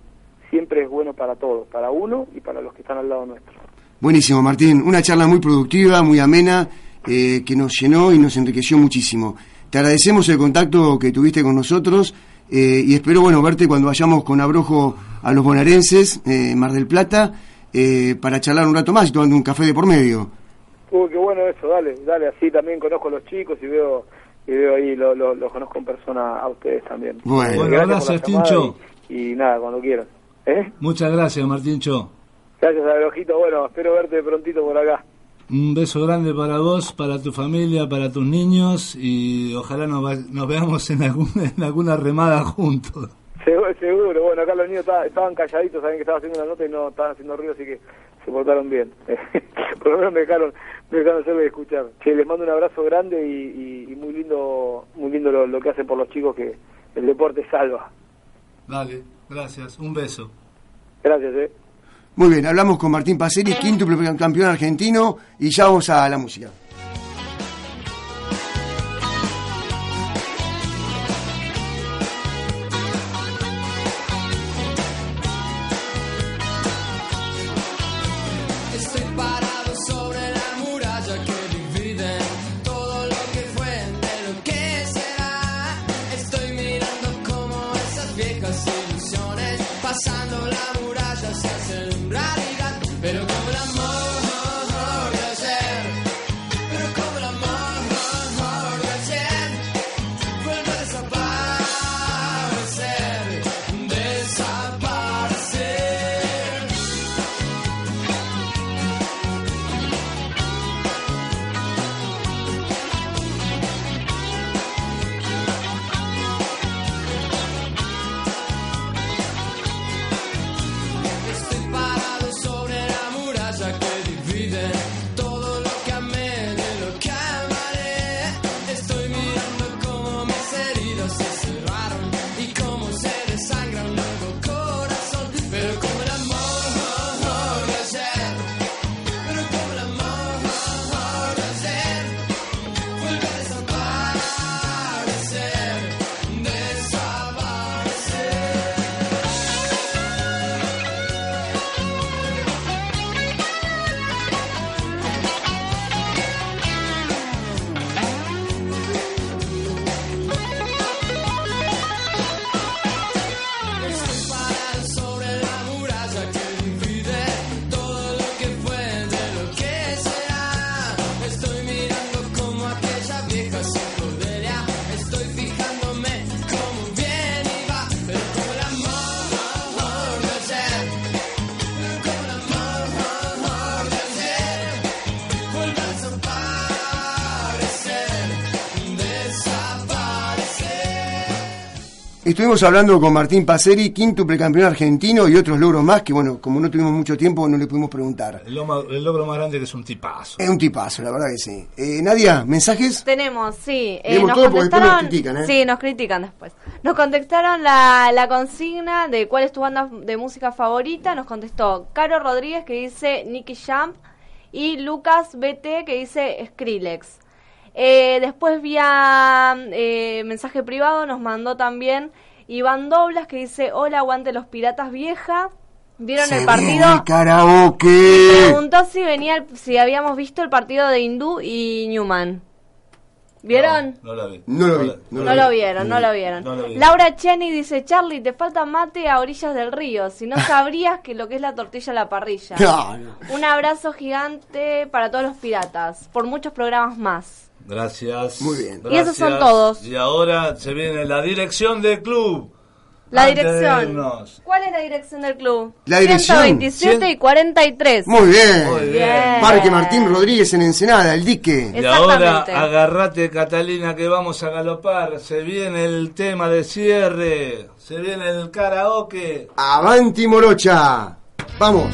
Speaker 16: siempre es bueno para todos, para uno y para los que están al lado nuestro.
Speaker 5: Buenísimo, Martín. Una charla muy productiva, muy amena, eh, que nos llenó y nos enriqueció muchísimo. Te agradecemos el contacto que tuviste con nosotros eh, y espero bueno verte cuando vayamos con Abrojo a los bonaerenses, eh, Mar del Plata, eh, para charlar un rato más y tomando un café de por medio.
Speaker 16: Uy, qué bueno eso, dale, dale, así también conozco a los chicos y veo y veo ahí, lo- lo- los conozco en persona a ustedes también.
Speaker 5: Bueno.
Speaker 7: Gracias, Tincho.
Speaker 16: Y, y nada, cuando quieran. ¿Eh?
Speaker 7: Muchas gracias, Martín Cho.
Speaker 16: Gracias, Abrojito. Bueno, espero verte prontito por acá.
Speaker 7: Un beso grande para vos, para tu familia, para tus niños y ojalá nos, va- nos veamos en alguna, en alguna remada juntos.
Speaker 16: Seguro, seguro. bueno, acá los niños esta- estaban calladitos, saben que estaba haciendo una nota y no estaban haciendo ruido, así que se portaron bien. Por lo menos me dejaron, me dejaron hacerlo y escuchar. Che, les mando un abrazo grande y, y- y muy lindo, muy lindo lo, lo que hacen por los chicos que el deporte salva.
Speaker 7: Dale, gracias. Un beso.
Speaker 16: Gracias, eh.
Speaker 5: Muy bien, hablamos con Martín Paceri, quinto campeón argentino, y ya vamos a la música. Estuvimos hablando con Martín Paceri, quíntuple campeón argentino y otros logros más que, bueno, como no tuvimos mucho tiempo, no le pudimos preguntar.
Speaker 7: El, logro- el logro más grande que es un tipazo.
Speaker 5: Es un tipazo, la verdad que sí. Eh, Nadia, ¿mensajes?
Speaker 6: Tenemos, sí. eh, nos
Speaker 5: todo porque después nos
Speaker 6: contestaron.
Speaker 5: critican, ¿eh?
Speaker 6: Sí, nos critican después. Nos contestaron la, la consigna de cuál es tu banda de música favorita. Nos contestó Caro Rodríguez que dice Nicky Jam y Lucas BT que dice Skrillex. Eh, después vía eh, mensaje privado nos mandó también Iván Doblas que dice hola aguante los piratas vieja. ¿Vieron
Speaker 5: Se
Speaker 6: el partido?
Speaker 5: viene el karaoke.
Speaker 6: Preguntó si venía el- si habíamos visto el partido de Hindú y Newman. ¿Vieron?
Speaker 7: No la vi.
Speaker 5: No lo vi.
Speaker 6: No, lo vieron, no lo vieron.
Speaker 7: No lo vi.
Speaker 6: Laura Cheni dice, Charlie, te falta mate a orillas del río, si no sabrías que lo que es la tortilla a la parrilla.
Speaker 5: No, no.
Speaker 6: Un abrazo gigante para todos los piratas, por muchos programas más.
Speaker 7: Gracias.
Speaker 5: Muy bien.
Speaker 6: Y esos son todos.
Speaker 7: Y ahora se viene la dirección del club.
Speaker 6: La
Speaker 7: Antes
Speaker 6: dirección. ¿Cuál es la dirección del club?
Speaker 5: La dirección.
Speaker 6: 127 y 43.
Speaker 5: Muy bien.
Speaker 7: Muy bien.
Speaker 5: Parque Martín Rodríguez en Ensenada, el dique.
Speaker 7: Y ahora agarrate Catalina que vamos a galopar. Se viene el tema de cierre. Se viene el karaoke.
Speaker 5: Avanti Morocha. Vamos.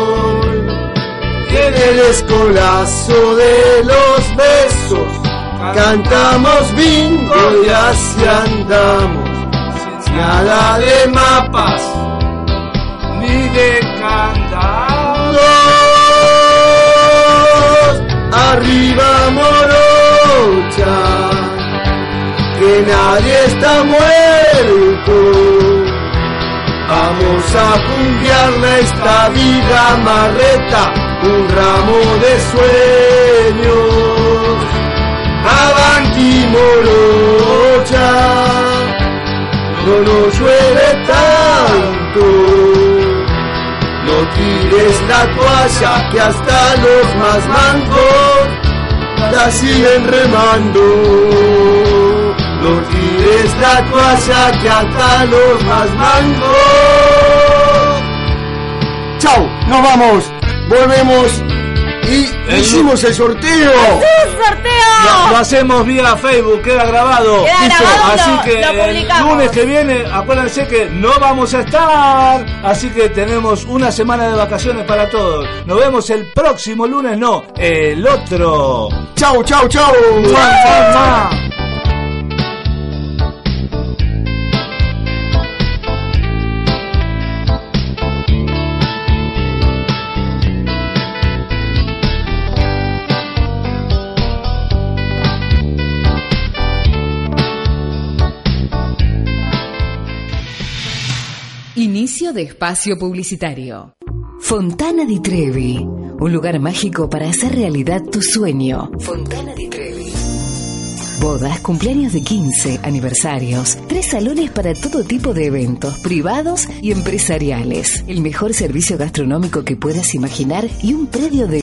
Speaker 5: El escolazo de los besos cantamos bingo y así andamos. Nada de mapas ni de candados. Arriba morocha, que nadie está muerto. Vamos a cumbiarle esta vida marreta, un ramo de sueños. Avanti morocha, no nos llueve tanto. No tires la toalla que hasta los más mancos la siguen remando. No tires la toalla que hasta los más mancos. Chau, nos vamos, volvemos y hicimos el sorteo.
Speaker 6: sorteo!
Speaker 7: Lo, lo hacemos vía Facebook, queda grabado.
Speaker 6: Queda grabado,
Speaker 7: Así
Speaker 6: lo-
Speaker 7: que
Speaker 6: lo
Speaker 7: el lunes que viene, acuérdense que no vamos a estar. Así que tenemos una semana de vacaciones para todos. Nos vemos el próximo lunes, no, el otro.
Speaker 5: Chau, chau, chau.
Speaker 7: Mua.
Speaker 2: Inicio de espacio publicitario. Fontana di Trevi, un lugar mágico para hacer realidad tu sueño. Fontana di Trevi. Bodas, cumpleaños de 15, aniversarios, tres salones para todo tipo de eventos, privados y empresariales. El mejor servicio gastronómico que puedas imaginar y un predio de